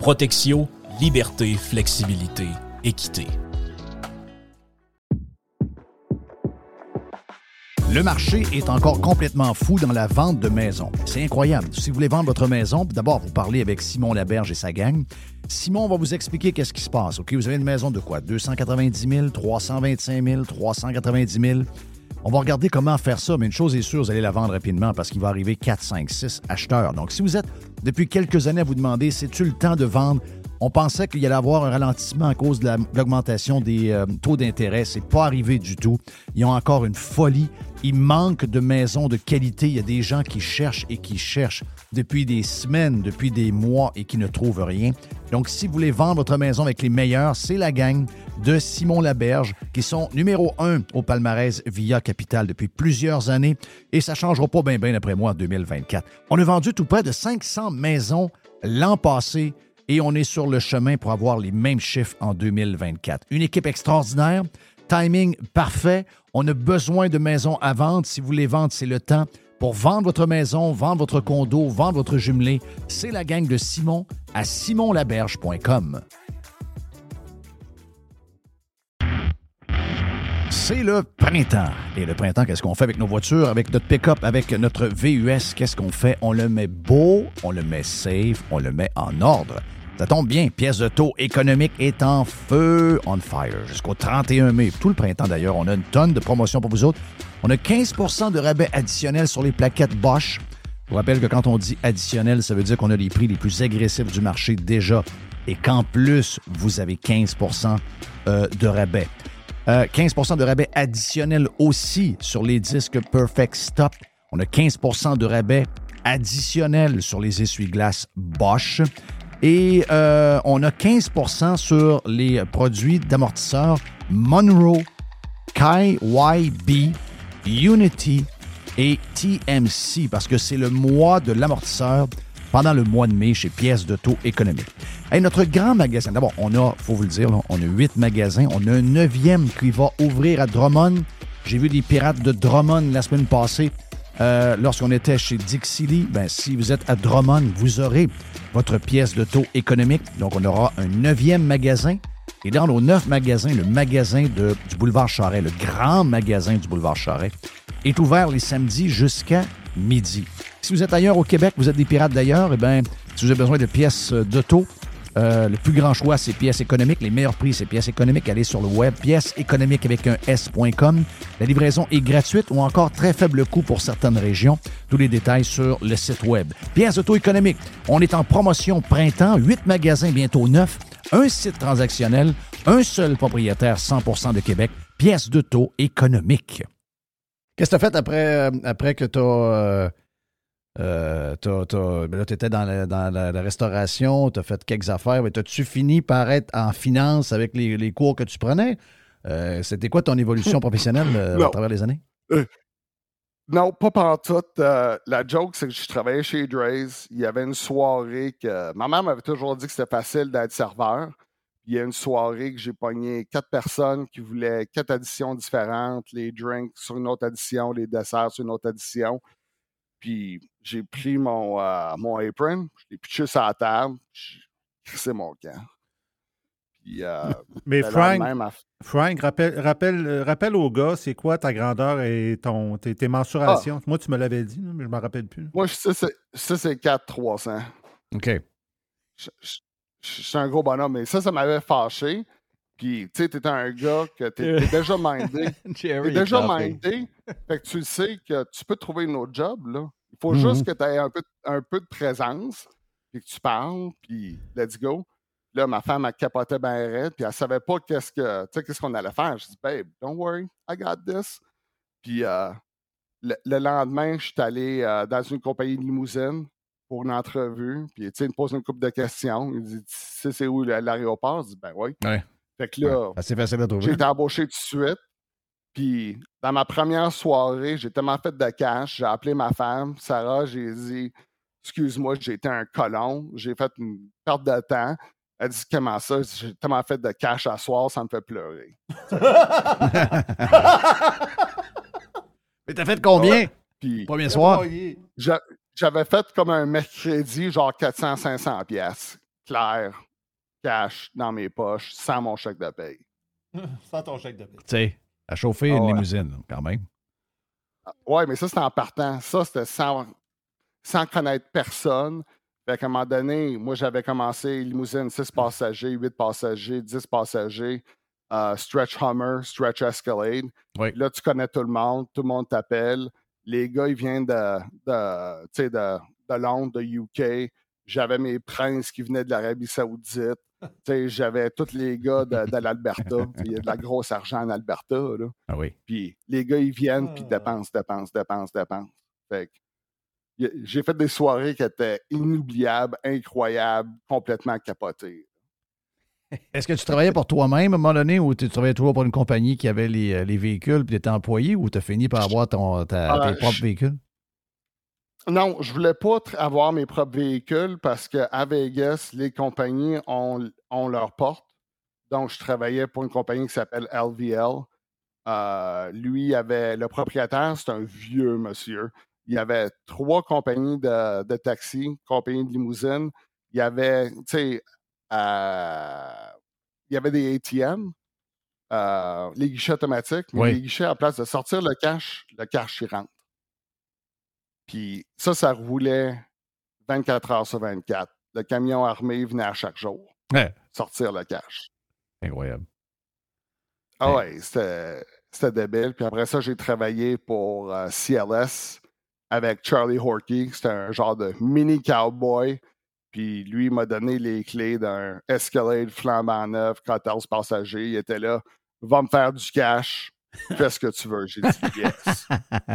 Protexio, liberté, flexibilité, équité. Le marché est encore complètement fou dans la vente de maisons. C'est incroyable. Si vous voulez vendre votre maison, d'abord, vous parlez avec Simon Laberge et sa gang. Simon va vous expliquer qu'est-ce qui se passe. OK, vous avez une maison de quoi? 290 000, 325 000, 390 000. On va regarder comment faire ça, mais une chose est sûre, vous allez la vendre rapidement parce qu'il va arriver 4, 5, 6 acheteurs. Donc, si vous êtes depuis quelques années à vous demander, c'est-tu le temps de vendre? On pensait qu'il y allait avoir un ralentissement à cause de la- de l'augmentation des euh, taux d'intérêt. C'est pas arrivé du tout. Ils ont encore une folie. Il manque de maisons de qualité. Il y a des gens qui cherchent et qui cherchent depuis des semaines, depuis des mois et qui ne trouvent rien. Donc, si vous voulez vendre votre maison avec les meilleurs, c'est la gang de Simon Laberge qui sont numéro un au palmarès Via Capital depuis plusieurs années et ça ne changera pas bien, bien après moi en 2024. On a vendu tout près de 500 maisons l'an passé et on est sur le chemin pour avoir les mêmes chiffres en 2024. Une équipe extraordinaire, timing parfait. On a besoin de maisons à vendre. Si vous voulez vendre, c'est le temps. Pour vendre votre maison, vendre votre condo, vendre votre jumelé, c'est la gang de Simon à simonlaberge.com. C'est le printemps. Et le printemps, qu'est-ce qu'on fait avec nos voitures, avec notre pick-up, avec notre VUS? Qu'est-ce qu'on fait? On le met beau, on le met safe, on le met en ordre. Ça tombe bien, pièce de taux économique est en feu, on fire, jusqu'au 31 mai. Tout le printemps d'ailleurs, on a une tonne de promotions pour vous autres. On a 15% de rabais additionnels sur les plaquettes Bosch. Je vous rappelle que quand on dit additionnel, ça veut dire qu'on a les prix les plus agressifs du marché déjà et qu'en plus, vous avez 15% euh, de rabais. Euh, 15% de rabais additionnel aussi sur les disques Perfect Stop. On a 15% de rabais additionnel sur les essuie-glaces Bosch. Et euh, on a 15% sur les produits d'amortisseurs Monroe, KYB, Unity et TMC parce que c'est le mois de l'amortisseur pendant le mois de mai chez Pièces de taux économique. Hey, notre grand magasin, d'abord, on a, faut vous le dire, on a huit magasins. On a un neuvième qui va ouvrir à Drummond. J'ai vu des pirates de Drummond la semaine passée. Euh, lorsqu'on était chez Dixie Lee, ben, si vous êtes à Drummond, vous aurez votre pièce de taux économique. Donc, on aura un neuvième magasin Et dans nos neuf magasins, le magasin du boulevard Charret, le grand magasin du boulevard Charret, est ouvert les samedis jusqu'à midi. Si vous êtes ailleurs au Québec, vous êtes des pirates d'ailleurs, eh bien, si vous avez besoin de pièces euh, d'auto, euh, le plus grand choix, c'est pièces économiques. Les meilleurs prix, c'est pièces économiques. Allez sur le web, pièces économiques avec un S.com. La livraison est gratuite ou encore très faible coût pour certaines régions. Tous les détails sur le site web. Pièces auto économiques. On est en promotion printemps. Huit magasins, bientôt neuf. Un site transactionnel. Un seul propriétaire 100% de Québec. Pièces d'auto économiques. Qu'est-ce que tu as fait après, euh, après que tu as. Euh, t'as- t'as- ben là, tu étais dans, la, dans la- la restauration, tu as fait quelques affaires, mais as-tu fini par être en finance avec les, les cours que tu prenais? Euh, C'était quoi ton évolution professionnelle euh, à travers les années? Non, pas pantoute. Euh, la joke, c'est que je travaillais chez Dre's. Il y avait une soirée que. Ma mère m'avait toujours dit que c'était facile d'être serveur. Il y a une soirée que j'ai pogné quatre personnes qui voulaient quatre additions différentes, les drinks sur une autre addition, les desserts sur une autre addition. Puis j'ai pris mon, euh, mon apron, je l'ai pitché sur la table, crissé mon camp. Puis, euh, Mais Frank, Frank, rappelle, rappelle, euh, rappelle au gars, c'est quoi ta grandeur et ton, tes, tes mensurations? Moi, tu me l'avais dit, mais je ne me rappelle plus. moi, ça, c'est 4 300. OK. je, je- je suis un gros bonhomme, mais ça, ça m'avait fâché. Puis, tu sais, t'es un gars que t'es déjà mindé. T'es déjà mindé. Fait que tu sais que tu peux trouver une autre job, là. Il faut Mhm. juste que tu aies un peu, un peu de présence, puis que tu parles, puis let's go. Là, ma femme, elle capotait bien raide, puis elle savait pas qu'est-ce que, qu'est-ce qu'on allait faire. Je dis, babe, don't worry, I got this. Puis, euh, le, le lendemain, je suis allé euh, dans une compagnie de limousine pour une entrevue. Puis, tu sais, il me pose une couple de questions. Il dit, tu sais, c'est où l'aéroport? Je dis, ben oui. Ouais. Fait que là, Assez facile à j'ai trouver. été embauché tout de suite. Puis, dans ma première soirée, j'ai tellement fait de cash, j'ai appelé ma femme, Sarah, j'ai dit Excuse-moi, j'ai été un colon, j'ai fait une perte de temps. Elle dit Comment ça? J'ai tellement fait de cash à soir, ça me fait pleurer. Mais t'as fait combien? Puis, Premier soir? j'a- j'avais fait comme un mercredi, genre 400-500 pièces clair, cash dans mes poches, sans mon chèque de paye. Sans ton chèque de paie. Tu sais, à chauffer Ah une ouais. limousine, quand même. Ouais, mais ça, c'était en partant. Ça, c'était sans, sans connaître personne. Fait qu'à un moment donné, moi, j'avais commencé limousine 6 passagers, 8 passagers, 10 passagers, euh, stretch Hummer, stretch Escalade. Oui. Là, tu connais tout le monde, tout le monde t'appelle. Les gars, ils viennent de, de, de, de Londres, de UK. J'avais mes princes qui venaient de l'Arabie Saoudite. J'avais tous les gars de, de l'Alberta. Il y a de la grosse argent en Alberta. Là. Ah oui. Puis les gars, ils viennent, puis Ah. dépensent, dépensent, dépensent, dépensent. Fait que j'ai fait des soirées qui étaient inoubliables, incroyables, complètement capotées. Est-ce que tu travaillais pour toi-même à un moment donné ou tu travaillais toujours pour une compagnie qui avait les, euh, les véhicules puis tu étais employé ou tu as fini par avoir ton, ta- Ah, tes propres je- véhicules? Non, je voulais pas avoir mes propres véhicules parce qu'à Vegas, les compagnies ont, ont leur porte. Donc, je travaillais pour une compagnie qui s'appelle LVL. Euh, lui avait le propriétaire, c'est un vieux monsieur. Il y avait trois compagnies de, de taxi, compagnie de limousine. Il y avait, tu sais, euh, il y avait des ATM, euh, les guichets automatiques, mais Oui. les guichets, en place de sortir le cash, le cash, il rentre. Puis ça, ça roulait 24 heures sur 24. Le camion armé venait à chaque jour Ouais. sortir le cash. Incroyable. Ah Ouais. c'était débile. Puis après ça, j'ai travaillé pour euh, CLS avec Charlie Horky. C'était un genre de mini cowboy. Puis lui, il m'a donné les clés d'un Escalade flambant neuf, 14 passagers. Il était là. Va me faire du cash. Fais ce que tu veux. J'ai dit yes.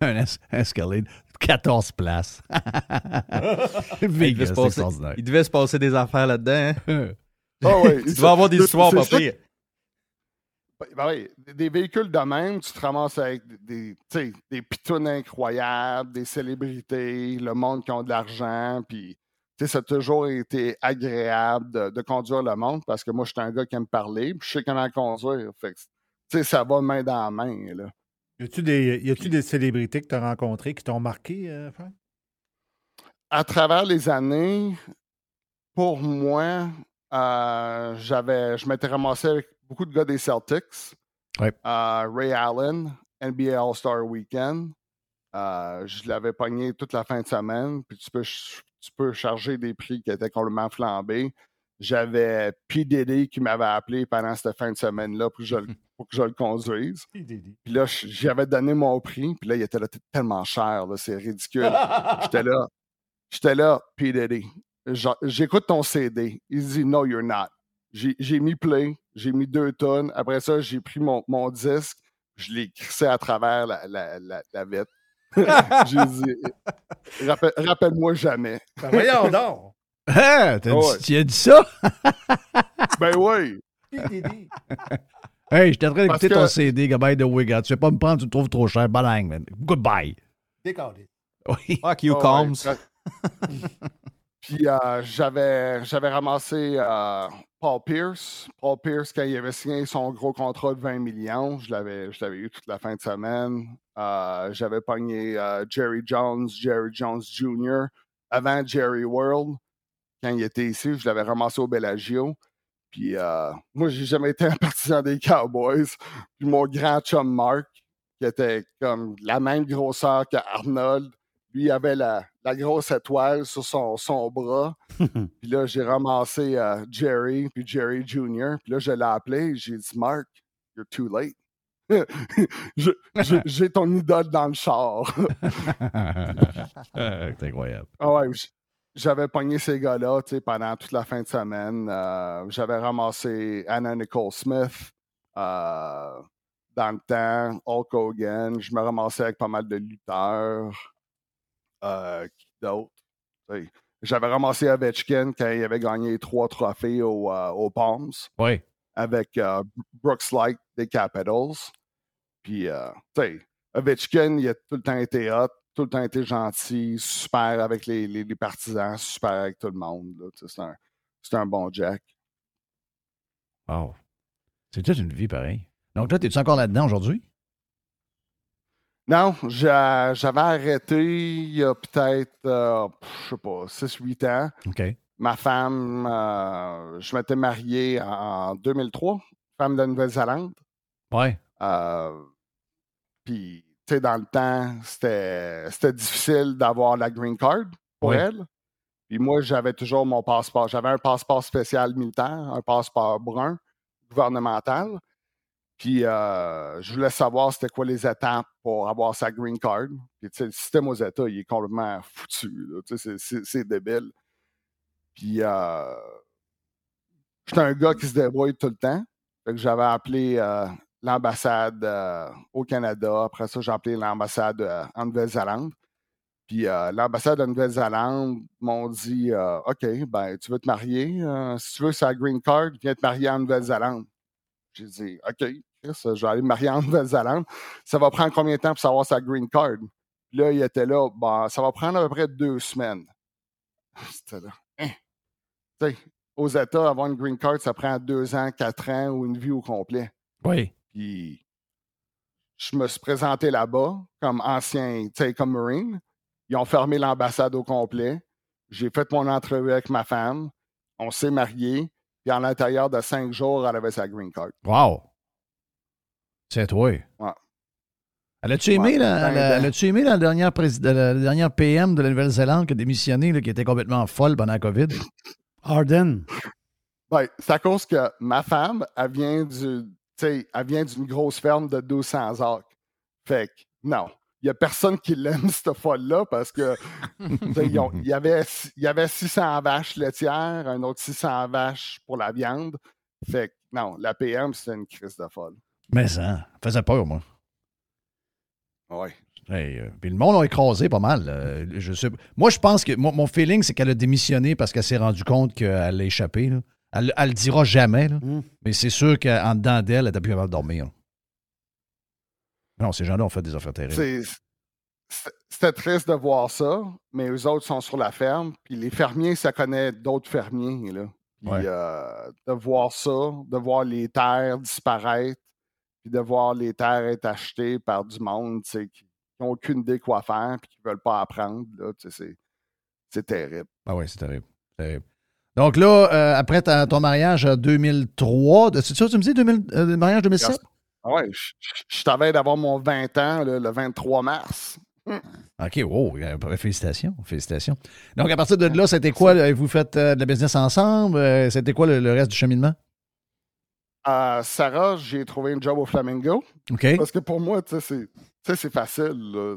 un es- Escalade, 14 places. Il devait, se c'est passer, extraordinaire. il devait se passer des affaires là-dedans. hein? Ouais, tu vas avoir des histoires pas ça pires. Ben oui, des- véhicules de même, tu te ramasses avec des, des, pitounes incroyables, des célébrités, le monde qui ont de l'argent, puis ça a toujours été agréable de, de conduire le monde parce que moi, je suis un gars qui aime parler, puis je sais comment conduire. Fait que, ça va main dans la main, là. Y a-tu des, y a-tu des célébrités que tu as rencontrées qui t'ont marqué, euh, Frank? À travers les années, pour moi, euh, j'avais, je m'étais ramassé avec beaucoup de gars des Celtics. Ouais. Euh, Ray Allen, NBA All-Star Weekend. Euh, je l'avais pogné toute la fin de semaine. Puis tu peux, tu peux charger des prix qui étaient complètement flambés. J'avais P. Diddy qui m'avait appelé pendant cette fin de semaine-là pour, que je le- pour que je le conduise. Puis là, j'avais donné mon prix. Puis là, il était là, tellement cher, c'est ridicule. J'étais là. J'étais là, P. Diddy. J'écoute ton CD. Il dit No, you're not. J'ai mis play, j'ai mis deux tonnes. Après ça, j'ai pris mon, mon disque, je l'ai crissé à travers la, la, la, la vitre. j'ai dit Rappel- Rappelle-moi jamais. Ben voyons donc. Hein, t'as Ouais. dit- tu as dit ça? Ben oui. Hey, j'étais en train d'écouter ton CD, Goodbye de Wigga. Tu ne pas me prendre, tu le trouves trop cher. Bang, man. Goodbye. Décalé. Oui. Fuck you, Ah Combs. Puis euh, j'avais, j'avais ramassé euh, Paul Pierce. Paul Pierce, quand il avait signé son gros contrat de 20 millions, je l'avais, eu toute la fin de semaine. Euh, j'avais pogné euh, Jerry Jones, Jerry Jones Jr. avant Jerry World. Quand il était ici, je l'avais ramassé au Bellagio. Puis euh, moi, j'ai jamais été un partisan des Cowboys. Puis mon grand chum Mark, qui était comme la même grosseur qu'Arnold, lui, il avait la, la grosse étoile sur son, son bras. Puis là, j'ai ramassé euh, Jerry, puis Jerry Jr. Puis là, je l'ai appelé. J'ai dit, Mark, you're too late. J'ai ton idole dans le char. C'est incroyable. Ah ouais, j'avais pogné ces gars-là pendant toute la fin de semaine. Euh, j'avais ramassé Anna Nicole Smith euh, dans le temps, Hulk Hogan. Je me ramassais avec pas mal de lutteurs. Euh, qui d'autre? J'avais ramassé Ovechkin quand il avait gagné trois trophées au, euh, aux Palms Oui. avec euh, Brooks Light des Capitals. Puis, euh, tu sais, Ovechkin, il a tout le temps été hot, tout le temps été gentil, super avec les, les- les partisans, super avec tout le monde. C'est un, un bon Jack. Wow. C'est toute une vie pareil. Donc là, es-tu encore là-dedans aujourd'hui? Non, j'a- j'avais arrêté il y a peut-être, euh, je sais pas, 6-8 ans. Ma femme, euh, je m'étais marié en 2003, femme de Nouvelle-Zélande. Ouais. Euh, Puis, tu sais, dans le temps, c'était difficile d'avoir la green card pour Oui. elle. Puis moi, j'avais toujours mon passeport. J'avais un passeport spécial militaire, un passeport brun gouvernemental. Puis, euh, je voulais savoir c'était quoi les étapes pour avoir sa green card. Puis, le système aux États, il est complètement foutu. c'est- débile. Puis, euh, j'étais un gars qui se débrouille tout le temps. J'avais appelé euh, l'ambassade au Canada. Après ça, j'ai appelé l'ambassade en Nouvelle-Zélande. Puis l'ambassade de Nouvelle-Zélande m'ont dit OK, ben tu veux te marier. si tu veux sa green card, viens te marier en Nouvelle-Zélande. J'ai dit OK, je vais aller me marier en Nouvelle-Zélande. Ça va prendre combien de temps pour savoir sa green card? Puis là, il était là, ben, ça va prendre à peu près deux semaines. C'était là. Hein? Tu sais, aux États, avoir une green card, ça prend deux ans, quatre ans ou une vie au complet. Oui. Puis je me suis présenté là-bas comme ancien, tu sais, comme Marine. Ils ont fermé l'ambassade au complet. J'ai fait mon entrevue avec ma femme. On s'est mariés. Puis à l'intérieur de cinq jours, elle avait sa green card. Wow. C'est toi. Ouais. Elle a-tu aimé, Ouais, la, la- elle a-tu aimé la, dernière la, PM de la Nouvelle-Zélande qui a démissionné, là, qui était complètement folle pendant la COVID? Arden. Ben, c'est à cause que ma femme, elle vient du, elle vient d'une grosse ferme de 1200 acres. Fait que, non. Il n'y a personne qui l'aime, cette folle-là, parce que il y avait, il y avait 600 vaches laitières, un autre 600 vaches pour la viande. Fait que, non, la PM, c'était une crise de folle. Mais ça, ça faisait peur, moi. Oui. Hey, euh, puis le monde a écrasé pas mal. euh, je sais, moi, je pense que mon, mon feeling, c'est qu'elle a démissionné parce qu'elle s'est rendue compte qu'elle a échappé. là. Elle, elle le dira jamais, là. Mm. mais c'est sûr qu'en dedans d'elle, elle n'était plus capable de dormir. Non, ces gens-là ont fait des affaires terribles. C'était triste de voir ça, mais eux autres sont sur la ferme. Puis les fermiers, ça connaît d'autres fermiers. Là. Puis Ouais. euh, de voir ça, de voir les terres disparaître, puis de voir les terres être achetées par du monde qui n'ont aucune idée quoi faire, puis qui ne veulent pas apprendre, c'est, terrible. Ah oui, c'est terrible. terrible. Donc là, euh, après ta- ton mariage en 2003, de- c'est ça, tu me dis, 2000, euh, le mariage 2007? Ah Ouais, je, je- je t'avais d'avoir mon 20 ans le 23 mars. OK, wow, euh, félicitations, félicitations. Donc, à partir de là, c'était quoi? Vous faites euh, de la business ensemble? C'était quoi le, le reste du cheminement? Euh, Sarah, j'ai trouvé un job au Flamingo. Parce que pour moi, c'est- facile. là.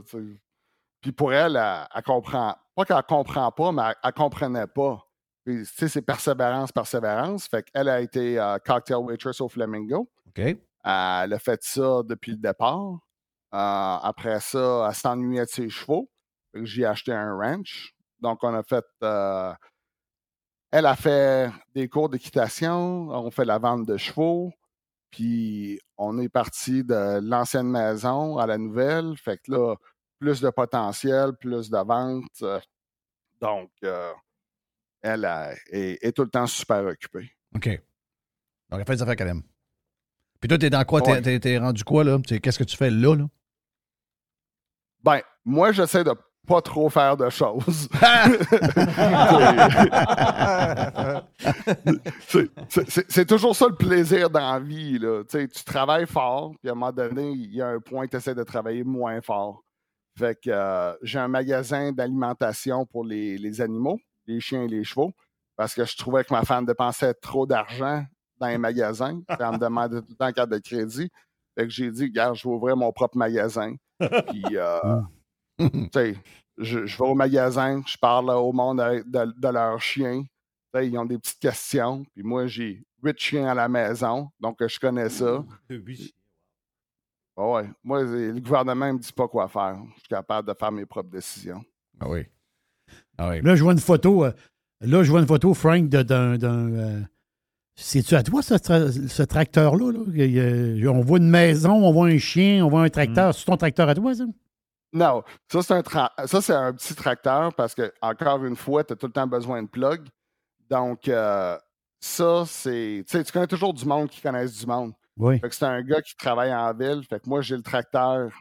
Puis pour elle, elle, elle comprend. Pas qu'elle comprend pas, mais elle, elle comprenait pas. Puis, c'est persévérance, persévérance. Fait qu'elle a été euh, cocktail waitress au Flamingo. Elle a fait ça depuis le départ. Euh, après ça, elle s'ennuyait de ses chevaux. J'ai acheté un ranch. Donc, on a fait. Elle a fait des cours d'équitation. On fait la vente de chevaux. Puis, on est parti de l'ancienne maison à la nouvelle. Fait que là, plus de potentiel, plus de ventes. donc, euh, elle est, est tout le temps super occupée. OK. Donc, elle fait des affaires qu'elle aime. Puis toi, t'es dans quoi? T'es- Ouais. T'es t'es rendu quoi, là? Qu'est-ce que tu fais là, là? Ben, moi, j'essaie de pas trop faire de choses. C'est- toujours ça le plaisir dans la vie. Là. Tu travailles fort, puis à un moment donné, il y a un point que tu essaies de travailler moins fort. Fait que euh, j'ai un magasin d'alimentation pour les, les animaux, les chiens et les chevaux, parce que je trouvais que ma femme dépensait trop d'argent dans les magasins. Elle me demandait tout le temps carte de crédit. Fait que j'ai dit, regarde, je vais ouvrir mon propre magasin. Puis, euh, sais, je, je vais au magasin, je parle au monde de, de leurs chiens. Ils ont des petites questions. Puis moi, j'ai huit chiens à la maison, donc euh, je connais ça. Ah ouais. Moi, le gouvernement ne me dit pas quoi faire. Je suis capable de faire mes propres décisions. Ah oui. Ah oui. Là, je vois une photo. euh, là, je vois une photo, Frank, de- d'un. euh, C'est-tu à toi, ce, tra- ce tracteur-là? là? On voit une maison, on voit un chien, on voit un tracteur. C'est ton tracteur à toi, ça? Non, ça c'est un tra- ça c'est un petit tracteur parce que encore une fois, tu as tout le temps besoin de plug. Donc euh, ça c'est tu sais tu connais toujours du monde qui connaissent du monde. Oui. Fait que c'est un gars qui travaille en ville, fait que moi j'ai le tracteur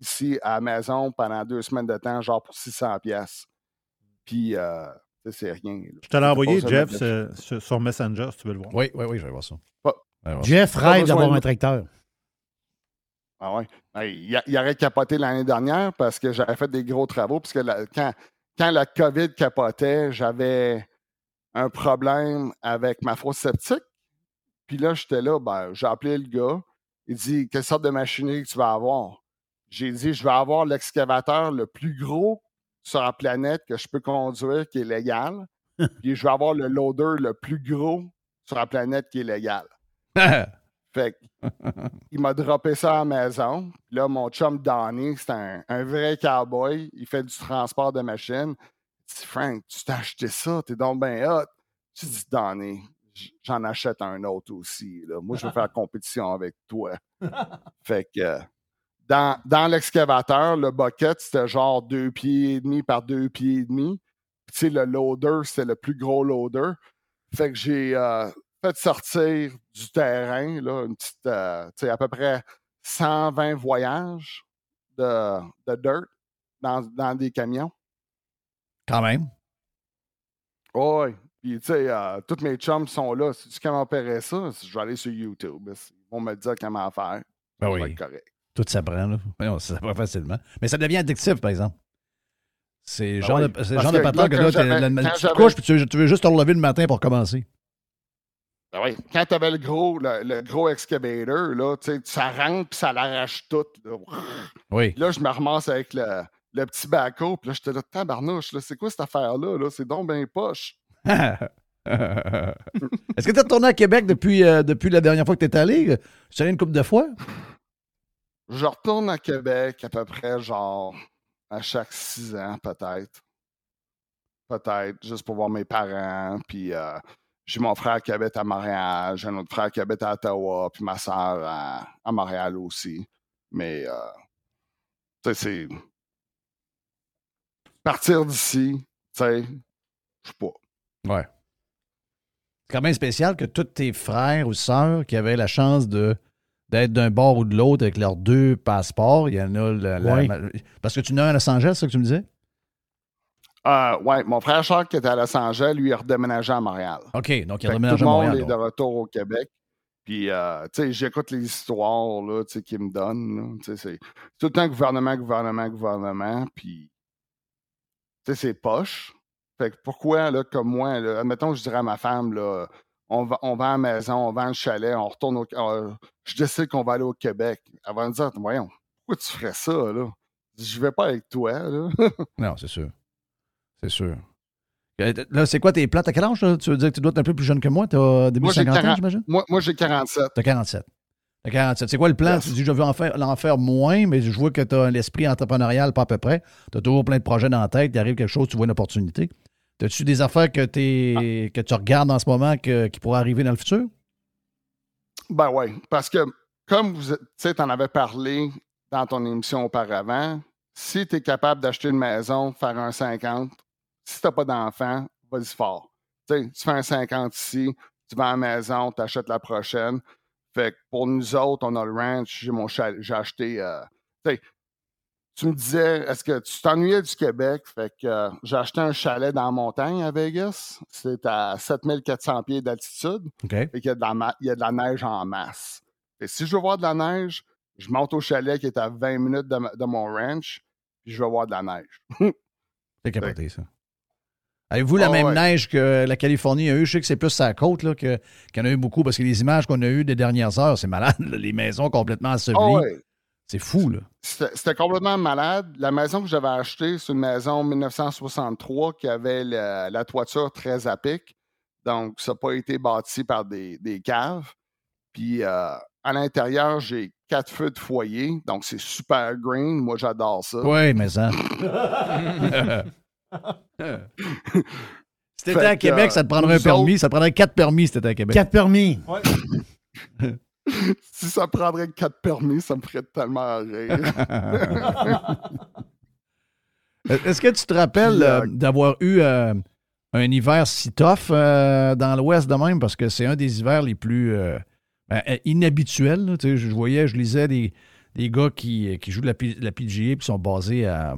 ici à la maison pendant deux semaines de temps genre pour 600 pièces. Puis euh, c'est rien. là. Je te l'ai envoyé, Jeff, de- sur, Messenger, si tu veux le voir. Oui, oui, oui, je vais voir ça. Pas-. Jeff rêve d'avoir un tracteur. Ah ouais. Il aurait capoté l'année dernière parce que j'avais fait des gros travaux. Parce que la- quand, quand la COVID capotait, j'avais un problème avec ma fosse septique. Puis là, j'étais là, ben, j'ai appelé le gars. Il dit Quelle sorte de machinerie que tu vas avoir? J'ai dit Je vais avoir l'excavateur le plus gros sur la planète que je peux conduire qui est légal. Puis je vais avoir le loader le plus gros sur la planète qui est légal. Fait il m'a droppé ça à la maison. Là, mon chum Donnie, c'est un, un vrai cowboy. Il fait du transport de machines. Il dit Frank, tu t'as acheté ça, t'es donc bien hot. Tu dis j- j'en achète un autre aussi. là. Moi, je veux faire compétition avec toi. fait que dans, dans l'excavateur, le bucket, c'était genre deux pieds et demi par deux pieds et demi. Puis, tu sais, le loader, c'était le plus gros loader. Fait que j'ai euh, fait sortir du terrain, là, une petite, euh, tu sais, à peu près 120 voyages de, de dirt dans, dans des camions. Quand même. Oui. Puis, tu sais, euh, tous mes chums sont là. Si tu comment opérer ça, je vais aller sur YouTube. Ils vont me dire comment faire. Ben oui. correct. Tout s'apprend, là. Voyons, ça s'apprend facilement. Mais ça devient addictif, par exemple. C'est le Ah genre oui. de, genre de que là, que quand là, la- quand tu couches puis tu, tu veux juste te relever le matin pour commencer. Ben oui. Quand tu avais le gros, le, le gros excavator, là, tu sais, ça rentre puis ça l'arrache tout. Là. Oui. Là, je me ramasse avec le, le petit baco, puis là, j'étais là, tabarnouche, là, c'est quoi cette affaire-là? Là? C'est donc bien poche. Est-ce que tu es retourné à Québec depuis, euh, depuis la dernière fois que tu es allé? Tu es allé une couple de fois? Je retourne à Québec à peu près, genre, à chaque six ans, peut-être. Peut-être, juste pour voir mes parents, puis euh, j'ai mon frère qui habite à Montréal, j'ai un autre frère qui habite à Ottawa, puis ma soeur à, à Montréal aussi. Mais, euh, tu sais, c'est... Partir d'ici, tu sais, je sais pas. Ouais. C'est quand même spécial que tous tes frères ou sœurs qui avaient la chance de d'être d'un bord ou de l'autre avec leurs deux passeports, il y en a... la- parce que tu n'as un à Los Angeles, c'est ça que tu me disais? Euh, ouais, mon frère Charles qui était à Los Angeles, lui, il a redéménagé à Montréal. OK, donc il a que déménagé tout à le monde Montréal. est de retour au Québec. Puis, euh, tu sais, j'écoute les histoires, là, tu sais, qu'ils me donnent, là. Tu sais, c'est tout le temps gouvernement, gouvernement, gouvernement. Puis, tu sais, c'est poche. Fait que pourquoi, là, comme moi, là, admettons, je dirais à ma femme, là, on va, on va à la maison, on va le chalet, on retourne au. euh, je décide qu'on va aller au Québec. Elle va me dire, voyons, pourquoi tu ferais ça, là? Je vais pas avec toi, là. Non, c'est sûr. C'est sûr. Euh, Là, c'est quoi tes plans? T'as quel âge? là? Tu veux dire que tu dois être un peu plus jeune que moi? T'as début Moi, j'ai 50 ans, 40 j'imagine? moi, moi j'ai 47. T'as 47. T'as 47. C'est quoi le plan? Yes. Tu dis, je veux en faire, en faire moins, mais je vois que tu as l'esprit entrepreneurial pas à peu près. Tu as toujours plein de projets dans la tête. Il arrive quelque chose, tu vois une opportunité. As-tu des affaires que, t'es- que tu regardes en ce moment que- qui pourraient arriver dans le futur? Ben oui, parce que comme vous tu t'en avais parlé dans ton émission auparavant, si tu es capable d'acheter une maison, faire un 50, si tu n'as pas d'enfant, vas-y fort. Tu fais un 50 ici, tu vas à la maison, tu achètes la prochaine. Fait que pour nous autres, on a le ranch, j'ai mon chalet, j'ai acheté. euh, tu me disais, est-ce que tu t'ennuyais du Québec? Fait que euh, j'ai acheté un chalet dans la montagne à Vegas. C'est à 7400 pieds d'altitude. OK. Fait qu'il y a de la, ma- il y a de la neige en masse. Et si je veux voir de la neige, je monte au chalet qui est à 20 minutes de, mon ranch, puis je vais voir de la neige. C'est capoté, ça. Avez-vous la Ah même ouais. neige que la Californie a eu? Je sais que c'est plus sa côte là, que- qu'il y en a eu beaucoup parce que les images qu'on a eues des dernières heures, c'est malade. là, les maisons complètement ensevelies. Ah ouais. C'est fou, là. C'était complètement malade. La maison que j'avais achetée, c'est une maison 1963 qui avait la toiture très à pic. Donc, ça n'a pas été bâti par des, des caves. Puis, euh, à l'intérieur, j'ai quatre feux de foyer. Donc, c'est super green. Moi, j'adore ça. Oui, mais ça. si t'étais Fait à Québec, ça te prendrait un permis. Ça te prendrait quatre permis si t'étais à Québec. Quatre permis. si ça prendrait quatre permis, ça me ferait tellement rire. Est-ce que tu te rappelles euh, d'avoir eu euh, un hiver si tough euh, dans l'Ouest de même? Parce que c'est un des hivers les plus euh, ben, euh, inhabituels. là. Je, voyais, je lisais des, des gars qui, qui jouent de la, la PGA et qui sont basés à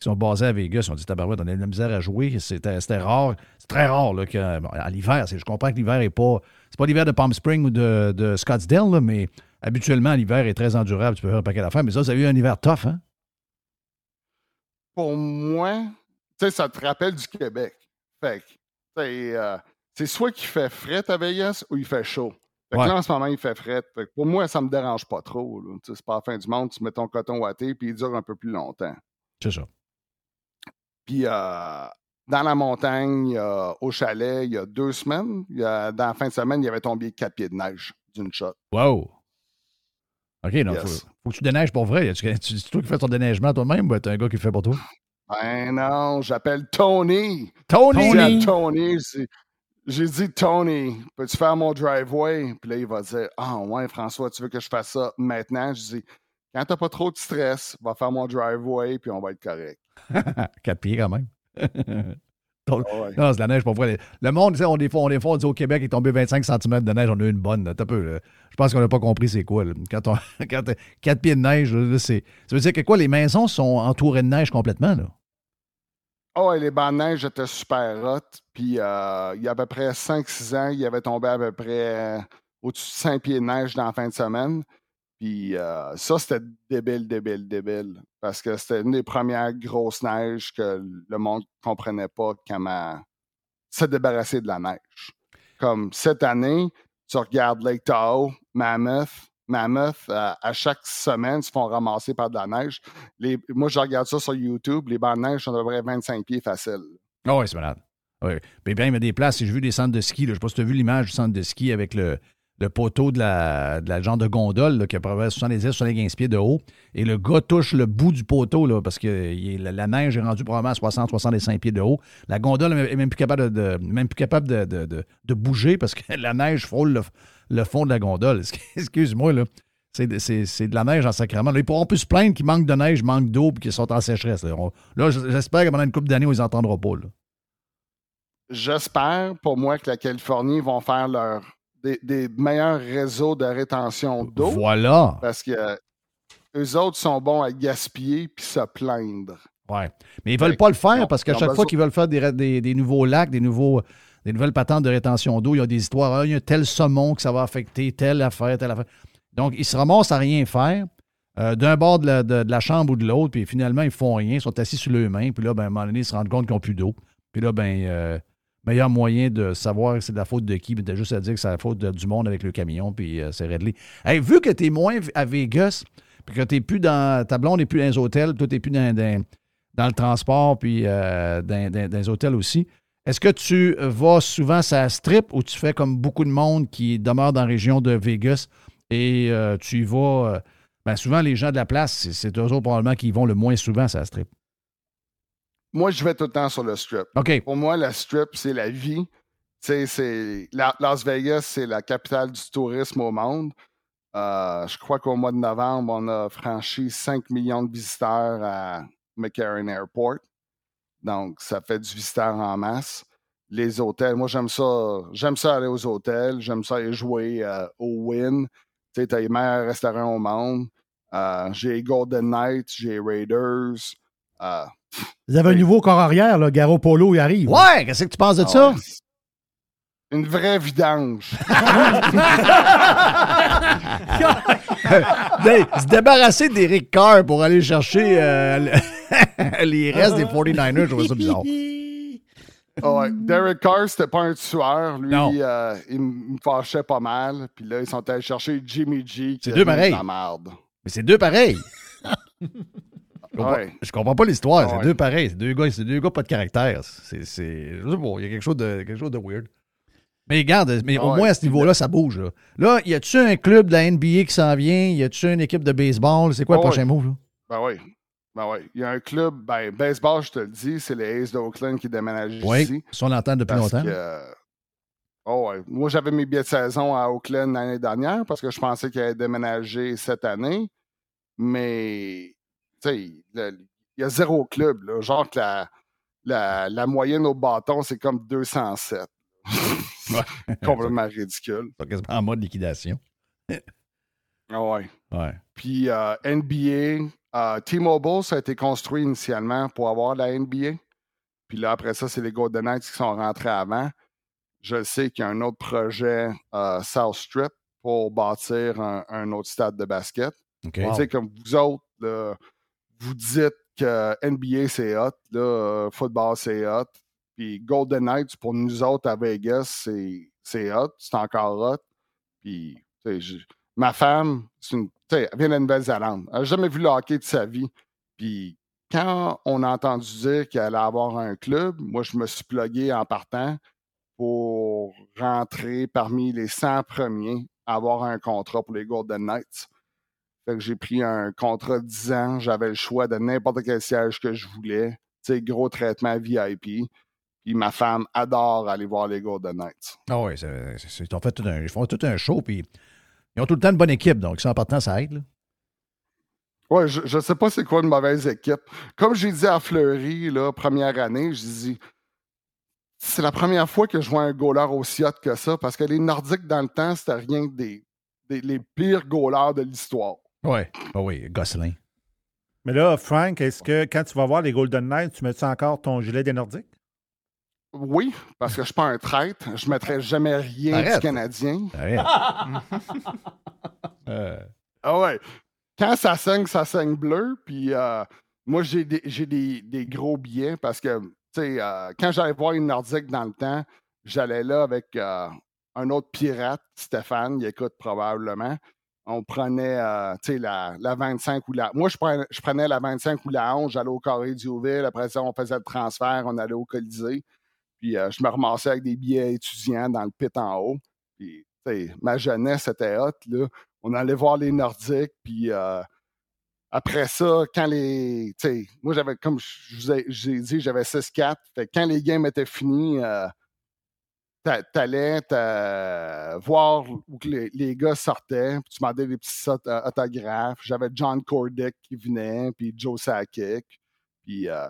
qui sont basés à Vegas. Ils ont dit Tabarouette, on a de la misère à jouer. C'était c'était rare. C'est très rare là, que, bon, à l'hiver. c'est- Je comprends que l'hiver n'est pas. C'est pas l'hiver de Palm Springs ou de, de Scottsdale, là, mais habituellement, l'hiver est très endurable. Tu peux faire un paquet d'affaires. Mais ça, ça a eu un hiver tough, hein? Pour moi, tu sais, ça te rappelle du Québec. Fait que, euh, c'est soit qu'il fait fret à Vegas ou il fait chaud. Fait que Ouais. là, en ce moment, il fait fret. Fait que pour moi, ça me dérange pas trop. là. C'est pas la fin du monde. Tu mets ton coton ouaté puis il dure un peu plus longtemps. C'est ça. Puis euh, dans la montagne, euh, au chalet, il y a deux semaines, il y a- dans la fin de semaine, il y avait tombé quatre pieds de neige d'une shot. Wow! OK, donc, Yes. faut, faut que tu déneiges pour vrai. C'est toi qui fais ton déneigement toi-même ou t'es un gars qui le fait pour toi? Ben non, j'appelle Tony. Tony! Tony, j'ai dit, Tony, peux-tu faire mon driveway? Puis là, il va dire, ah ouais, François, tu veux que je fasse ça maintenant? Je dis, quand t'as pas trop de stress, va faire mon driveway, puis on va être correct. Quatre pieds quand même. Donc, Ah ouais. Non, c'est la neige pour vrai. Le monde, tu sais, on, des fois, on, des fois, on dit au Québec, il est tombé 25 cm de neige, on a eu une bonne. là. T'as peu, là. Je pense qu'on n'a pas compris c'est quoi. là. Quand, on, quand pieds de neige, c'est. Ça veut dire que quoi, les maisons sont entourées de neige complètement, là? Ah ouais, les bancs de neige étaient super hot. Puis euh, il y a à peu près 5-6 ans, il avait tombé à peu près euh, au-dessus de 5 pieds de neige dans la fin de semaine. Puis euh, ça, c'était débile, débile, débile. Parce que c'était une des premières grosses neiges que le monde ne comprenait pas comment se débarrasser de la neige. Comme cette année, tu regardes Lake Tahoe, Mammoth, Mammoth, euh, à chaque semaine, se font ramasser par de la neige. Moi, je regarde ça sur YouTube, les bancs de neige sont à peu près 25 pieds faciles. Ah oui, c'est malade. Oui. Puis bien, il y a des places, j'ai vu des centres de ski, là, je ne sais pas si tu as vu l'image du centre de ski avec le, le poteau de la, de genre de gondole qui a probablement 70-75 pieds de haut. Et le gars touche le bout du poteau là, parce que la, neige est rendue probablement à 60-65 pieds de haut. La gondole est même plus capable de, même plus capable de, bouger parce que la neige frôle le, fond de la gondole. Excuse-moi. C'est de, la neige en sacrement. Là, pourront plus se plaindre qu'il manque de neige, manque d'eau et qu'ils sont en sécheresse. Là, On- j'espère que pendant une couple d'années, on les entendra pas. J'espère pour moi que la Californie vont faire leur, des, des meilleurs réseaux de rétention d'eau Voilà. parce que eux autres sont bons à gaspiller puis se plaindre. Ouais. Mais ils veulent pas le faire parce qu'à chaque fois qu'ils veulent faire des, des- des nouveaux lacs, des, nouveaux, des nouvelles patentes de rétention d'eau, il y a des histoires. Ah, il y a tel saumon que ça va affecter, telle affaire, telle affaire. Donc, ils se ramassent à rien faire euh, d'un bord de la, de- de la chambre ou de l'autre, puis finalement, ils font rien, ils sont assis sur leurs mains, puis là, ben, à un moment donné, ils se rendent compte qu'ils n'ont plus d'eau. Puis là, ben, euh, meilleur moyen de savoir que c'est de la faute de qui, ben, t'as juste à dire que c'est la faute du monde avec le camion, puis euh, c'est réglé. Vu que tu es moins à Vegas, puis que tu plus dans. Ta blonde n'est plus dans les hôtels, toi, tu n'es plus dans, dans- le transport, puis euh, dans, les hôtels aussi. Est-ce que tu vas souvent ça strip ou tu fais comme beaucoup de monde qui demeure dans la région de Vegas et euh, tu y vas. ben souvent, les gens de la place, c'est- eux autres probablement qui vont le moins souvent, ça strip? Moi, je vais tout le temps sur le strip. Pour moi, la strip, c'est la vie. Tu sais, c'est la- Las Vegas, c'est la capitale du tourisme au monde. Euh, je crois qu'au mois de novembre, on a franchi 5 millions de visiteurs à McCarran Airport. Donc, ça fait du visiteur en masse. Les hôtels, moi, j'aime ça. J'aime ça aller aux hôtels. J'aime ça aller jouer euh, au Win. Tu sais, t'as les meilleurs restaurants au monde. Euh, j'ai Golden Knights, j'ai Raiders. Euh, Vous avez un nouveau corps arrière, là. Garo Polo, il arrive. Ouais, qu'est-ce que tu penses de ah ça? ouais, Une vraie vidange. Se débarrasser d'Eric Carr pour aller chercher euh, le- les restes des 49ers, je trouve ça bizarre. Ah ouais. Derek Carr, c'était pas un tueur. Lui, euh, il me fâchait pas mal. Puis là, ils sont allés chercher Jimmy G. C'est est deux pareils. de la merde. Mais c'est deux pareils. Je comprends, Ouais. je comprends pas l'histoire. C'est ouais. deux pareils. C'est deux gars, c'est deux gars pas de caractère. C'est, il y a quelque chose de, quelque chose de weird. Mais regarde, mais au moins à ce niveau-là, ça bouge. Là, là y a-tu un club de la NBA qui s'en vient? Y a-tu une équipe de baseball? C'est quoi le prochain move? Là? Ben oui. Ben oui. Il y a un club, ben, baseball, je te le dis, c'est les Aces d'Oakland qui déménagent Oui, ici. ça on l'entend depuis longtemps. que, euh, oh ouais. Moi, j'avais mes billets de saison à Oakland l'année dernière parce que je pensais qu'il allait déménager cette année. Mais, il y a zéro club. Là. Genre que la, la, la moyenne au bâton, c'est comme 207. Complètement ridicule. Quasiment en mode liquidation. Ah ouais. Ouais. Puis euh, NBA, euh, T-Mobile, ça a été construit initialement pour avoir la NBA. Puis là, après ça, c'est les Golden Knights qui sont rentrés avant. Je sais qu'il y a un autre projet, euh, South Strip, pour bâtir un, un autre stade de basket. OK. Tu sais, comme vous autres, vous dites que NBA, c'est hot, là, euh, football, c'est hot. Puis Golden Knights, pour nous autres à Vegas, c'est, hot, c'est encore hot. Puis, ma femme, une, elle vient de la Nouvelle-Zélande. Elle n'a jamais vu le hockey de sa vie. Puis, quand on a entendu dire qu'elle allait avoir un club, moi, je me suis plugué en partant pour rentrer parmi les 100 premiers à avoir un contrat pour les Golden Knights. Fait que j'ai pris un contrat de 10 ans. J'avais le choix de n'importe quel siège que je voulais. Tu sais, gros traitement VIP. Puis ma femme adore aller voir les Golden Knights. Ah oui, ils, ont fait tout un, ils font tout un show, puis ils ont tout le temps une bonne équipe, donc en partant, ça aide. là. Ouais, je, je sais pas c'est quoi une mauvaise équipe. Comme j'ai dit à Fleury, première année, je dis c'est la première fois que je vois un goaler aussi hot que ça, parce que les Nordiques, dans le temps, c'était rien que des, des- les pires goalers de l'histoire. Ouais. Ah oui, Gosselin. Mais là, Frank, est-ce que quand tu vas voir les Golden Knights, tu mets-tu encore ton gilet des Nordiques? Oui, parce que je suis pas un traître. Je mettrais jamais rien Arrête. du Canadien. Arrête. Euh, Ah ouais. Quand ça saigne, ça saigne bleu. Puis euh, moi, j'ai des, j'ai des, des gros billets parce que, tu sais, euh, quand j'allais voir une Nordique dans le temps, j'allais là avec euh, un autre pirate, Stéphane, il écoute probablement. On prenait, euh, la, la 25 ou la... Moi, je prenais, je prenais la 25 ou la 11, j'allais au Carré Diouville. Après ça, on faisait le transfert, on allait au Colisée. Puis euh, je me ramassais avec des billets étudiants dans le pit en haut. Puis, ma jeunesse était hot, là. On allait voir les Nordiques, puis euh, après ça, quand les. Moi, j'avais, comme je vous ai, dit, j'avais 6-4. Fait quand les games étaient finis, t'allais t'a- voir où les, les gars sortaient, puis tu demandais des petits aut- euh, autographes. J'avais John Cordick qui venait, puis Joe Sakic. Puis euh,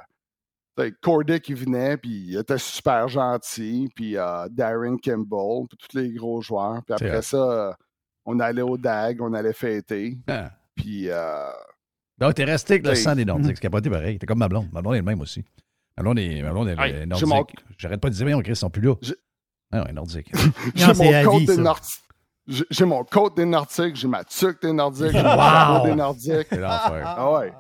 Cordick qui venait, puis il était super gentil. Puis euh, Darren Kimball, puis tous les gros joueurs. Puis après ça, euh, on allait au DAG, on allait fêter. ah. Puis, euh, Donc, t'es resté avec le sang des Nordiques. C'est capoté pareil. T'es comme ma blonde. Ma blonde est le même aussi. Ma blonde est, ma blonde est Hey, euh, nordique. J'arrête pas de dire, mais on Chris, ils sont plus là. J'ai- Ah ouais, nordique. J'ai mon côte des. Nordiques. J'ai mon côte des Nordiques, j'ai ma tuque des Nordiques, j'ai mon des Nordiques. C'est l'enfer. Ah ouais.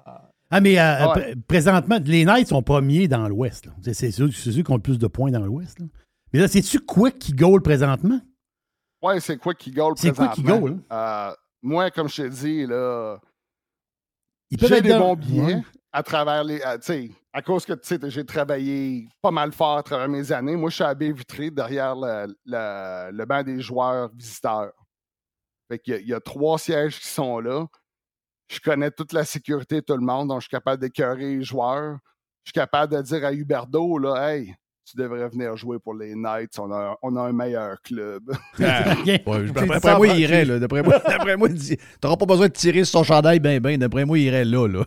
Ah, mais euh, Ah ouais. pr- présentement, les Knights sont premiers dans l'Ouest. C'est ceux, ceux qui ont le plus de points dans l'Ouest. Mais là, c'est-tu Quick qui goal présentement? Ouais, c'est quoi qui goal C'est quoi qui présentement? goal, Euh, moi, comme je t'ai dit, là, j'ai des dans- bons billets Ouais. À travers les. à cause que j'ai travaillé pas mal fort à travers mes années. Moi, je suis à baie vitrée derrière le, le- banc des joueurs visiteurs. Fait qu'il y y, a trois sièges qui sont là. Je connais toute la sécurité de tout le monde, donc je suis capable d'écœurer les joueurs. Je suis capable de dire à Huberdo, là, hey, tu devrais venir jouer pour les Knights, on a, on a un meilleur club. Ah, ouais, D'après moi, il irait, là. D'après moi, d'après moi, il dit- t'auras pas besoin de tirer sur son chandail ben ben. D'après moi, il irait là, là.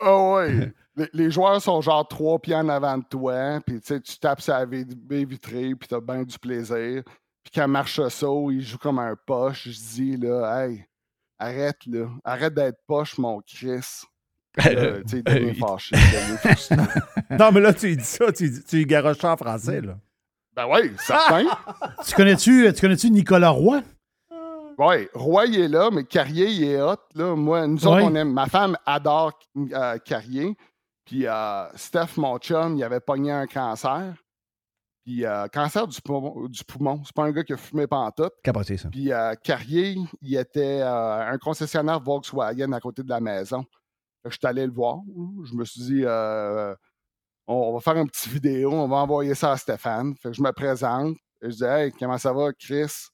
Ah ouais. Les, les joueurs sont genre trois pieds en avant de toi, puis tu sais, tu tapes sur la baie vitrée, puis t'as bien du plaisir. Puis quand marche ça, il joue comme un poche. Je dis, là, hey, arrête, là. Arrête d'être poche, mon Chris. Là, tu sais, il devient fâché. Non, mais là, tu dis ça, tu, tu garoches ça en français, là. Ben oui, certain. Tu connais-tu tu connais Nicolas Roy? Oui, Roy, il est là, mais Carrier, il est hot. Là. Moi, nous autres, Ouais. on aime. Ma femme adore euh, Carrier. Puis euh, Steph, mon chum, il avait pogné un cancer. Puis euh, cancer du poumon. Du poumon. C'est pas un gars qui a fumé pantoute. Capoté, ça. Puis euh, Carrier, il était euh, un concessionnaire Volkswagen à côté de la maison. Je suis allé le voir. Je me suis dit, euh, on, va faire une petite vidéo, on va envoyer ça à Stéphane. Fait que je me présente. Et je dis, hey, comment ça va, Chris?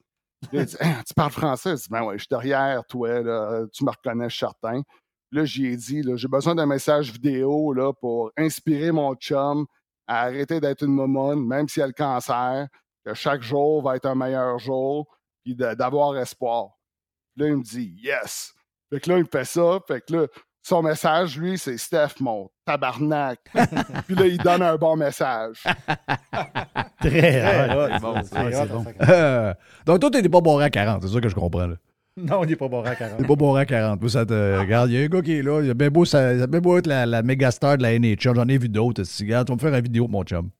Il dit, tu parles français? Je dis, ben ouais, je suis derrière toi, là, tu me reconnais, je suis certain. Là, j'y ai dit, j'ai besoin d'un message vidéo là, pour inspirer mon chum à arrêter d'être une momone, même s'il a le cancer, que chaque jour va être un meilleur jour, puis d'avoir espoir. Là, il me dit Yes. Fait que là, il me fait ça. Fait que là, son message, lui, c'est Steph, mon tabarnak. puis là, il donne un bon message. Très hot. Bon, bon. ça. Euh, donc, toi, t'es pas bon à 40, c'est ça que je comprends, là. Non, il n'est pas bon à 40. T'es pas bon à 40. Moi, ça te. Regarde, il y a un gars qui est là. Il a bien beau, ça, ça a bien beau être la, la méga star de la NHL. J'en ai vu d'autres. Si, Regarde, tu vas me faire une vidéo, mon chum.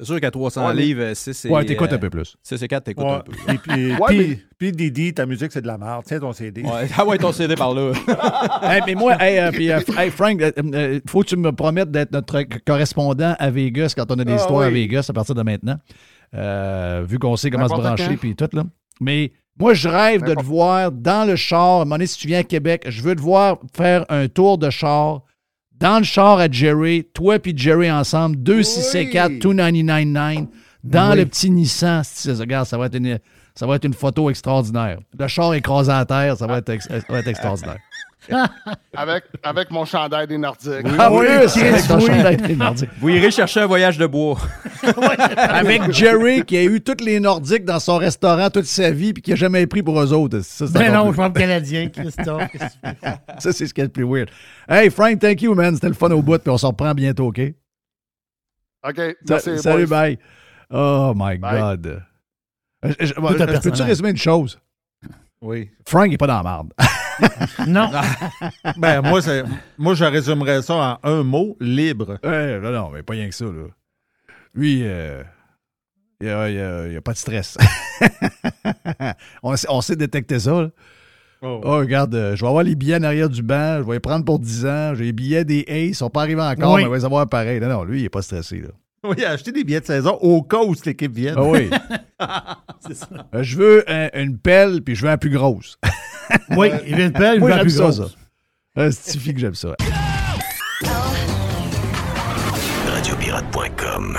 C'est sûr qu'à 300 Ouais, mais- livres, 6 et. Ouais, t'écoutes euh, un peu plus. 6 et 4, t'écoutes Ouais. un peu. Et puis, Ouais, puis, mais- puis Didi, ta musique, c'est de la merde. Tiens ton CD. Ouais. Ah ouais, ton CD par là. hey, mais moi, hey, euh, puis, euh, hey, Frank, euh, euh, faut que tu me promettes d'être notre correspondant à Vegas quand on a des Ah, histoires à. Vegas à partir de maintenant. Euh, vu qu'on sait comment se brancher puis tout, là. Mais moi, je rêve de te voir dans le char. À un moment donné, si tu viens à Québec, je veux te voir faire un tour de char dans le char à Jerry, toi puis Jerry ensemble, 264 299 dans Oui. le petit Nissan. Regarde, ça va être une, ça va être une photo extraordinaire. Le char écrasé à terre, ça va être, ça va être extraordinaire. Avec, avec mon chandail des Nordiques. Ah oui, c'est avec ton oui. chandail des Nordiques. Vous irez chercher un voyage de bois. Avec Jerry qui a eu tous les Nordiques dans son restaurant toute sa vie puis qui a jamais pris pour eux autres. Ça, c'est Ben non, plus- je parle canadien, Christophe. Qu'est-ce que tu veux faire? ça, c'est ce qui est le plus weird. Hey, Frank, thank you, man. C'était le fun au bout puis on s'en reprend bientôt, OK? OK. Sa- Merci, salut, boys. bye. Oh, my Bye. God. Euh, je- je- Tout un je- Peux-tu résumer une chose? Oui. Frank n'est pas dans la marde. Non. Ben, moi, moi, je résumerais ça en un mot libre. Ouais, non, non, mais pas rien que ça, là. Lui, euh, il n'y a, a- a pas de stress. on, sait, on sait détecter ça. là. Oh. Oh, regarde, euh, je vais avoir les billets en arrière du banc, je vais les prendre pour 10 ans, j'ai les billets des Ace, ils sont pas arrivés encore, Oui. mais on va les avoir pareil. Non, non, lui, il est pas stressé, là. Oui, acheter des billets de saison au cas où cette équipe vienne. Ah oui. Euh, je veux un- une pelle, puis je veux la plus grosse. Oui, il vient de pelle, il veut la plus ça, grosse. ça. Que j'aime ça. Radiopirate.com